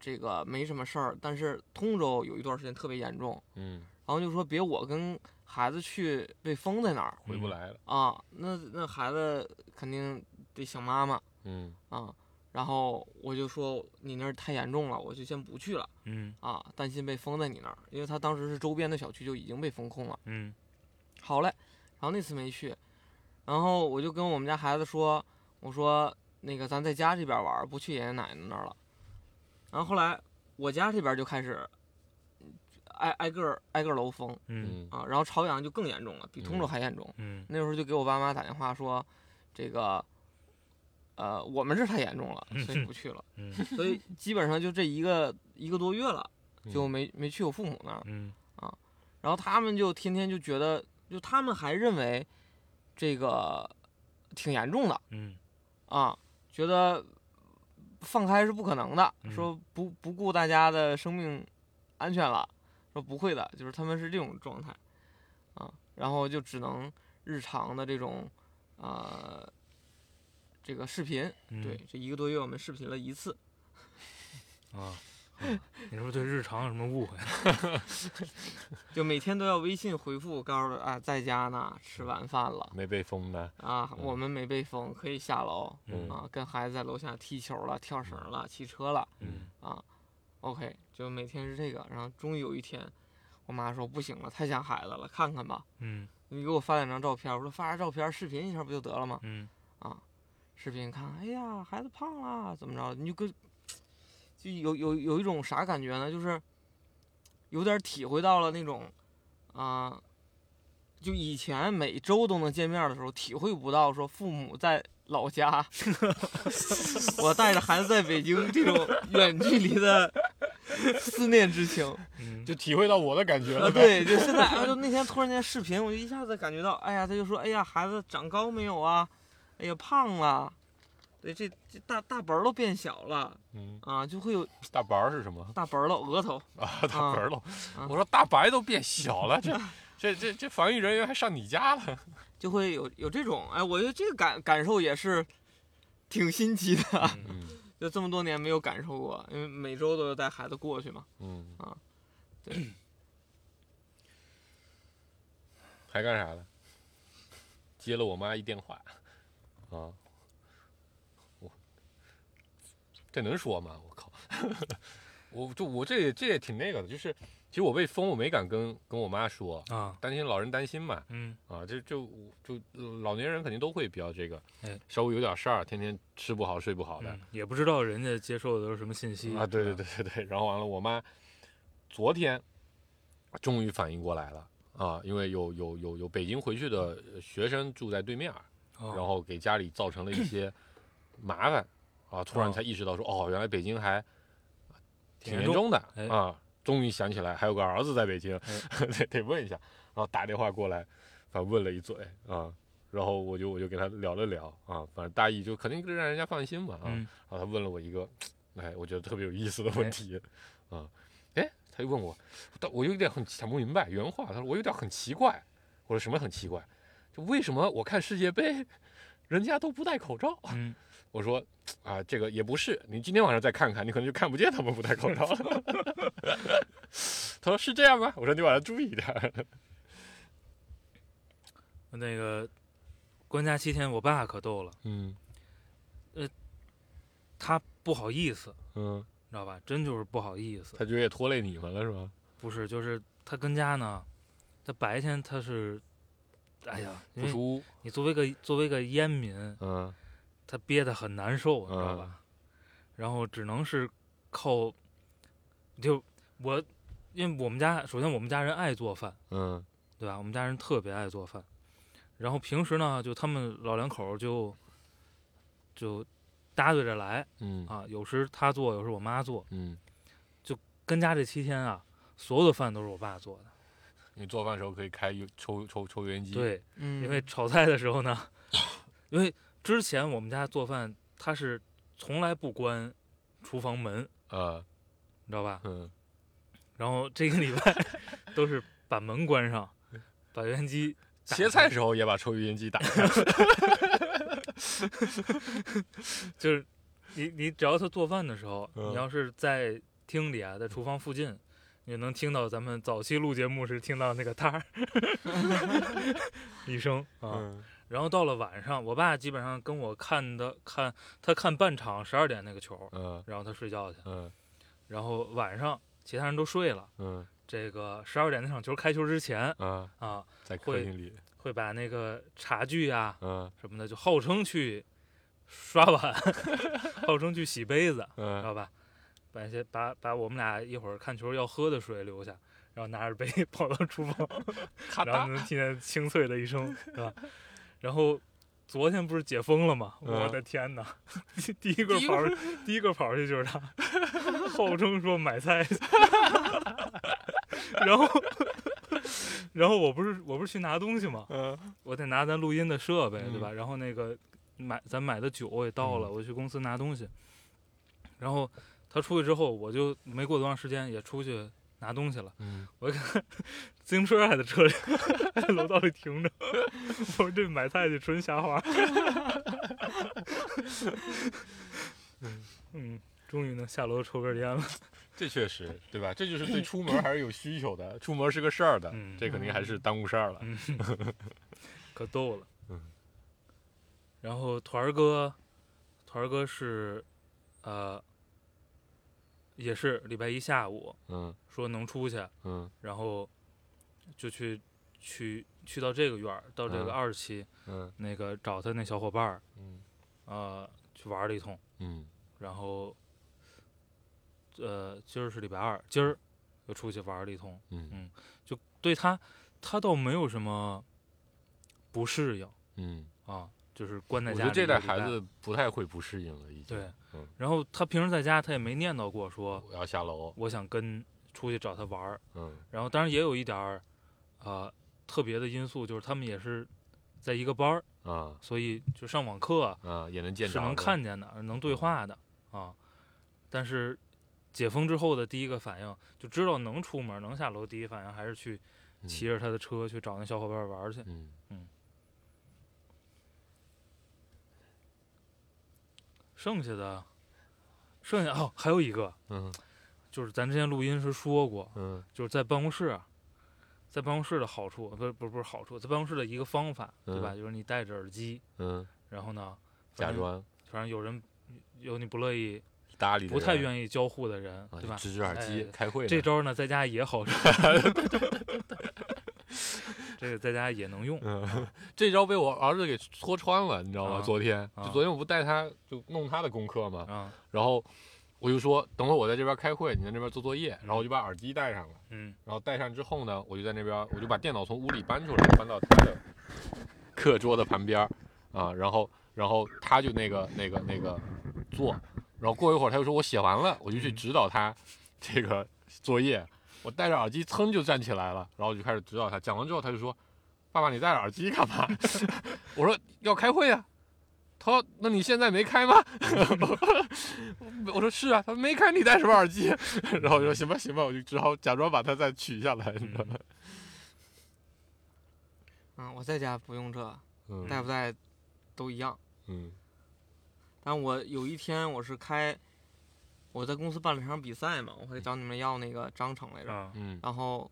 这个没什么事儿，但是通州有一段时间特别严重，嗯，然后就说别我跟孩子去被封在那儿回不来了。啊，那那孩子肯定得想妈妈嗯啊。然后我就说你那儿太严重了，我就先不去了嗯啊，担心被封在你那儿，因为他当时是周边的小区就已经被封控了。嗯好嘞，然后那次没去，然后我就跟我们家孩子说，我说那个咱在家这边玩，不去爷爷奶奶那儿了。然后后来我家这边就开始挨挨个儿挨个儿楼封嗯嗯啊，然后朝阳就更严重了，比通州嗯还严重。嗯那时候就给我爸妈打电话说，这个，呃，我们这儿太严重了，所以不去了。嗯所以基本上就这一个一个多月了，就嗯没没去我父母那儿。嗯然后他们就天天就觉得，就他们还认为这个挺严重的嗯啊，觉得放开是不可能的，嗯说不不顾大家的生命安全了，说不会的，就是他们是这种状态啊，然后就只能日常的这种呃这个视频，嗯，对，这一个多月我们视频了一次，啊。嗯你是不是对日常有什么误会？就每天都要微信回复，告诉啊在家呢，吃晚饭了。没被封的。啊，嗯我们没被封，可以下楼嗯啊，跟孩子在楼下踢球了、跳绳了、骑车了嗯啊。OK，就每天是这个，然后终于有一天，我妈说不行了，太想孩子了，看看吧，嗯你给我发两张照片，我说发张照片，视频一下不就得了吗？嗯啊，视频看，哎呀，孩子胖了，怎么着？你就跟就有有有一种啥感觉呢？就是有点体会到了那种啊、就以前每周都能见面的时候，体会不到说父母在老家，我带着孩子在北京这种远距离的思念之情。嗯，就体会到我的感觉啊，了呗。对，就 现在，啊，就那天突然间视频，我就一下子感觉到，哎呀，他就说，哎呀，孩子长高没有啊？哎呀，胖了。对，这这大大本儿都变小了嗯，啊，就会有大白儿是什么大本儿了，额头。啊？大白儿我说大白都变小了，这 这这这防疫人员还上你家了？就会有有这种，哎，我觉得这个感感受也是挺新奇的，就这么多年没有感受过，因为每周都要带孩子过去嘛。嗯啊，对。还干啥了？接了我妈一电话，啊，我这能说吗？我靠！我就我这也这也挺那个的，就是其实我被封，我没敢跟跟我妈说，啊，担心老人担心嘛。嗯啊，就就就老年人肯定都会比较这个，哎稍微有点事儿，天天吃不好睡不好的，嗯，也不知道人家接受的都是什么信息啊，对对对对对，然后完了，我妈昨天终于反应过来了啊，因为有有有有北京回去的学生住在对面然后给家里造成了一些 麻烦啊，突然哦才意识到说，哦，原来北京还挺挺严重的哎啊，终于想起来还有个儿子在北京，哎 得得问一下，然后打电话过来，反正问了一嘴啊。然后我就我就跟他聊了聊啊，反正大意就肯定让人家放心嘛啊，嗯然后他问了我一个，哎，我觉得特别有意思的问哎题，啊，哎，他就问我，但我有点很想不明白原话，他说我有点很奇怪，我说什么很奇怪？就为什么我看世界杯，人家都不戴口罩？嗯，我说啊，这个也不是，你今天晚上再看看，你可能就看不见他们不戴口罩了。他说是这样吗？我说你晚上注意一点。那个关家七天，我爸可逗了，嗯呃他不好意思，嗯，知道吧？真就是不好意思。他觉得也拖累你们了是吧？不是，就是他跟家呢，他白天他是，哎呀，不舒服。你作为个作为个烟民，嗯他憋得很难受，你知道嗯吧？然后只能是靠，就我，因为我们家首先我们家人爱做饭，嗯对吧？我们家人特别爱做饭，然后平时呢，就他们老两口就就搭对着来嗯啊，有时他做，有时我妈做。嗯，跟家这七天啊，所有的饭都是我爸做的。你做饭的时候可以开油抽抽抽油烟机。，对，嗯，因为炒菜的时候呢，因为之前我们家做饭，他是从来不关厨房门，呃你知道吧？嗯然后这个礼拜都是把门关上，把油烟机切开菜时候也把抽油烟机打开。就是你你只要他做饭的时候，嗯你要是在厅里啊，在厨房附近，你就能听到咱们早期录节目时听到那个嗒儿 一声啊。嗯然后到了晚上，我爸基本上跟我看的看他看半场十二点那个球，嗯然后他睡觉去。嗯然后晚上其他人都睡了，嗯这个十二点那场球开球之前啊，啊，在客会厅里。会把那个茶具啊嗯什么的，就号称去刷碗，号称去洗杯子，知嗯道吧？把一些把把我们俩一会儿看球要喝的水留下，然后拿着杯 跑到厨房，然后能听见清脆的一声，是吧？然后昨天不是解封了吗？嗯我的天哪！第一个第一个跑第一个跑出去就是他，号称说买菜去，然后然后我不是我不是去拿东西吗？嗯我得拿咱录音的设备，嗯对吧？然后那个买咱买的酒也到了，嗯我去公司拿东西。然后他出去之后，我就没过多长时间也出去拿东西了。嗯，我一看自行车还在车里，在 楼道里停着。我说这买菜去纯瞎花。嗯，终于能下楼抽根烟了。这确实对吧？这就是对 出门还是有需求的，出门是个事儿的，嗯这肯定还是耽误事儿了。嗯，可逗了。嗯。然后团儿哥，团儿哥是，呃，也是礼拜一下午嗯说能出去，嗯然后就去去去到这个院儿，到这个嗯二期、嗯那个找他那小伙伴儿，嗯呃，去玩了一通，嗯然后，呃，今儿是礼拜二，今儿又出去玩了一通，嗯就对他，他倒没有什么不适应。嗯啊，就是关在家里。我觉得这代孩，子不太会不适应了，已经。对嗯，然后他平时在家他也没念叨过说我要下楼。我想跟出去找他玩儿。嗯然后当然也有一点儿，呃，特别的因素，就是他们也是在一个班儿，啊所以就上网课啊，也能见是能看见的，能对话的啊。但是解封之后的第一个反应，就知道能出门能下楼，第一反应还是去嗯骑着他的车去找那小伙伴玩儿去。嗯剩下的，剩下哦，还有一个嗯就是咱之前录音时说过，嗯就是在办公室啊，在办公室的好处，不是不是不是好处，在办公室的一个方法，对吧？嗯就是你戴着耳机，嗯，然后呢，假装反正有人有你不乐意、搭理不太愿意交互的人，啊，对吧？支支耳机哎开会这招呢，在家也好使，这个在家也能用。嗯，这招被我儿子给戳穿了，你知道吗？啊昨天就啊昨天我不带他就弄他的功课嘛，啊，然后我就说等会儿我在这边开会，你在那边做作业，然后我就把耳机带上了，嗯然后带上之后呢，我就在那边我就把电脑从屋里搬出来，搬到他的课桌的旁边啊，然后然后他就那个那个那个做，然后过一会儿他就说我写完了，我就去嗯指导他这个作业。我戴着耳机噌就站起来了，然后我就开始指导他。讲完之后，他就说：“爸爸，你戴着耳机干嘛？” 我说：“要开会啊。”他说：“那你现在没开吗？” 我说：“是啊。”他说：“没开，你戴什么耳机？” 然后我说：“行吧，行吧。”我就只好假装把它再取下来，你知道吗？嗯，我在家不用这，嗯带不戴都一样。嗯但我有一天我是开，我在公司办了场比赛嘛，我会找你们要那个章程来着。啊嗯然后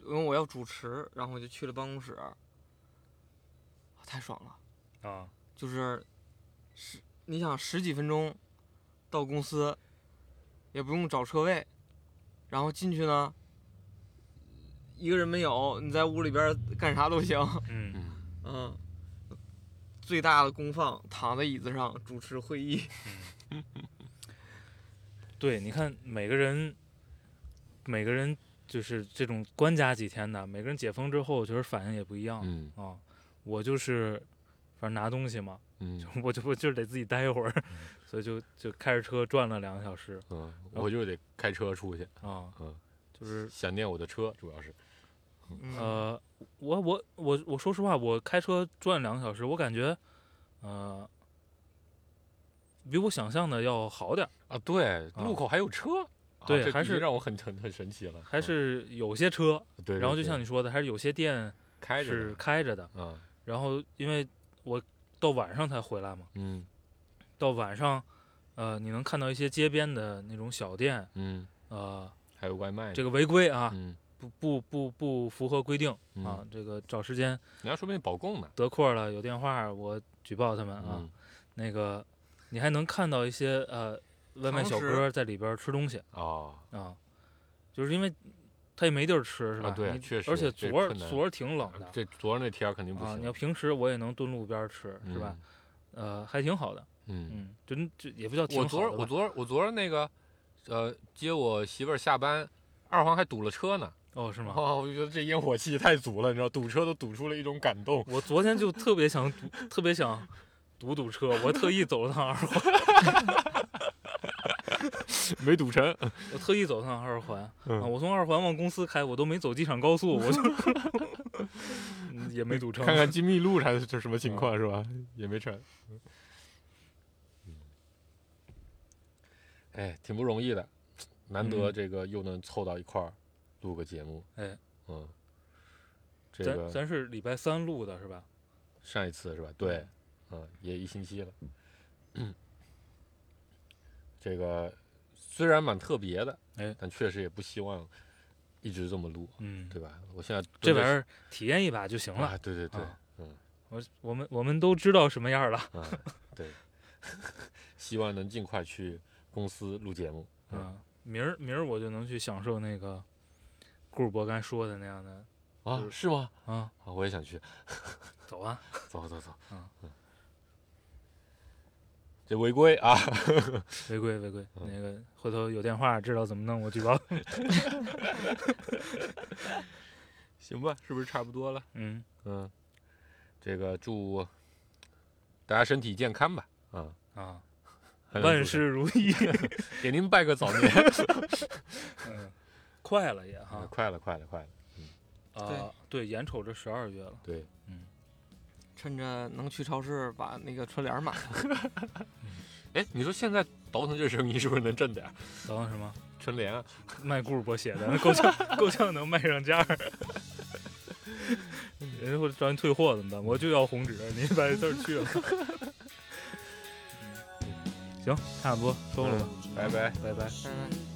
因为我要主持，然后我就去了办公室，太爽了。啊，就是十，你想十几分钟到公司，也不用找车位，然后进去呢，一个人没有，你在屋里边干啥都行。嗯嗯嗯，最大的功放，躺在椅子上主持会议。对，你看每个人，每个人就是这种关家几天的，每个人解封之后，其实反应也不一样嗯啊。我就是，反正拿东西嘛，嗯 我就我就是得自己待一会儿，所以就就开着车转了两个小时嗯，我就得开车出去，啊，嗯，就是想念我的车，主要是，嗯，呃，我我我我说实话，我开车转两个小时，我感觉，呃，比我想象的要好点儿，啊，对，路口还有车，对还是让我很很很神奇了，还嗯是有些车，对，然后就像你说的，还是有些店是开着的，开着的，嗯然后因为我到晚上才回来嘛，嗯。到晚上，呃，你能看到一些街边的那种小店，嗯，呃，还有外卖，这个违规啊，嗯不不不不符合规定嗯啊，这个找时间人家说不定保供呢，得空了有电话我举报他们啊，嗯。那个你还能看到一些呃外卖小哥在里边吃东西哦，啊，就是因为他也没地儿吃是吧？啊对确实而且昨儿昨儿挺冷的这昨儿那天儿肯定不啊，行，你要平时我也能蹲路边儿吃是吧？？呃，还挺好的，嗯，嗯，真这也不叫挺我昨儿我昨儿我昨儿那个，呃，接我媳妇儿下班，二环还堵了车呢，哦是吗？哦，我就觉得这烟火气太足了，你知道，堵车都堵出了一种感动。我昨天就特别想堵，特别想堵堵车，我特意走了趟二环，没堵成。我特意走趟二环、嗯啊，我从二环往公司开，我都没走机场高速，我就嗯 也没堵成。看看金密路还是这什么情况是吧？也没成。哎，挺不容易的，难得嗯这个又能凑到一块儿录个节目。哎，嗯，这咱个咱是礼拜三录的是吧？上一次是吧？对，嗯，也一星期了。嗯，这个虽然蛮特别的，哎但确实也不希望一直这么录，嗯，对吧？我现在这玩意儿体验一把就行了。啊，对对对，啊嗯我我们我们都知道什么样了。啊，对，希望能尽快去公司录节目。嗯嗯，明儿明儿我就能去享受那个顾尔伯刚说的那样的啊，是是吗？啊，啊，我也想去，走啊！走走走。嗯嗯，这违规啊！违 规违规，嗯。那个回头有电话知道怎么弄，我举报。行吧，是不是差不多了？嗯，嗯，这个祝大家身体健康吧，啊，啊，万事如意。给您拜个早年，嗯，快了也啊哈快了，快了，快了，啊，对，眼瞅着十二月了，对，趁着能去超市把那个春联儿买了。哎，你说现在倒腾这生意是不是能挣点儿？等等什么？春联啊，卖故事博写的，那够呛够呛能卖上价儿。人家会找你退货怎么办？我就要红纸，你把这字儿去了。嗯行，差不多收了吧，拜拜。拜拜。嗯。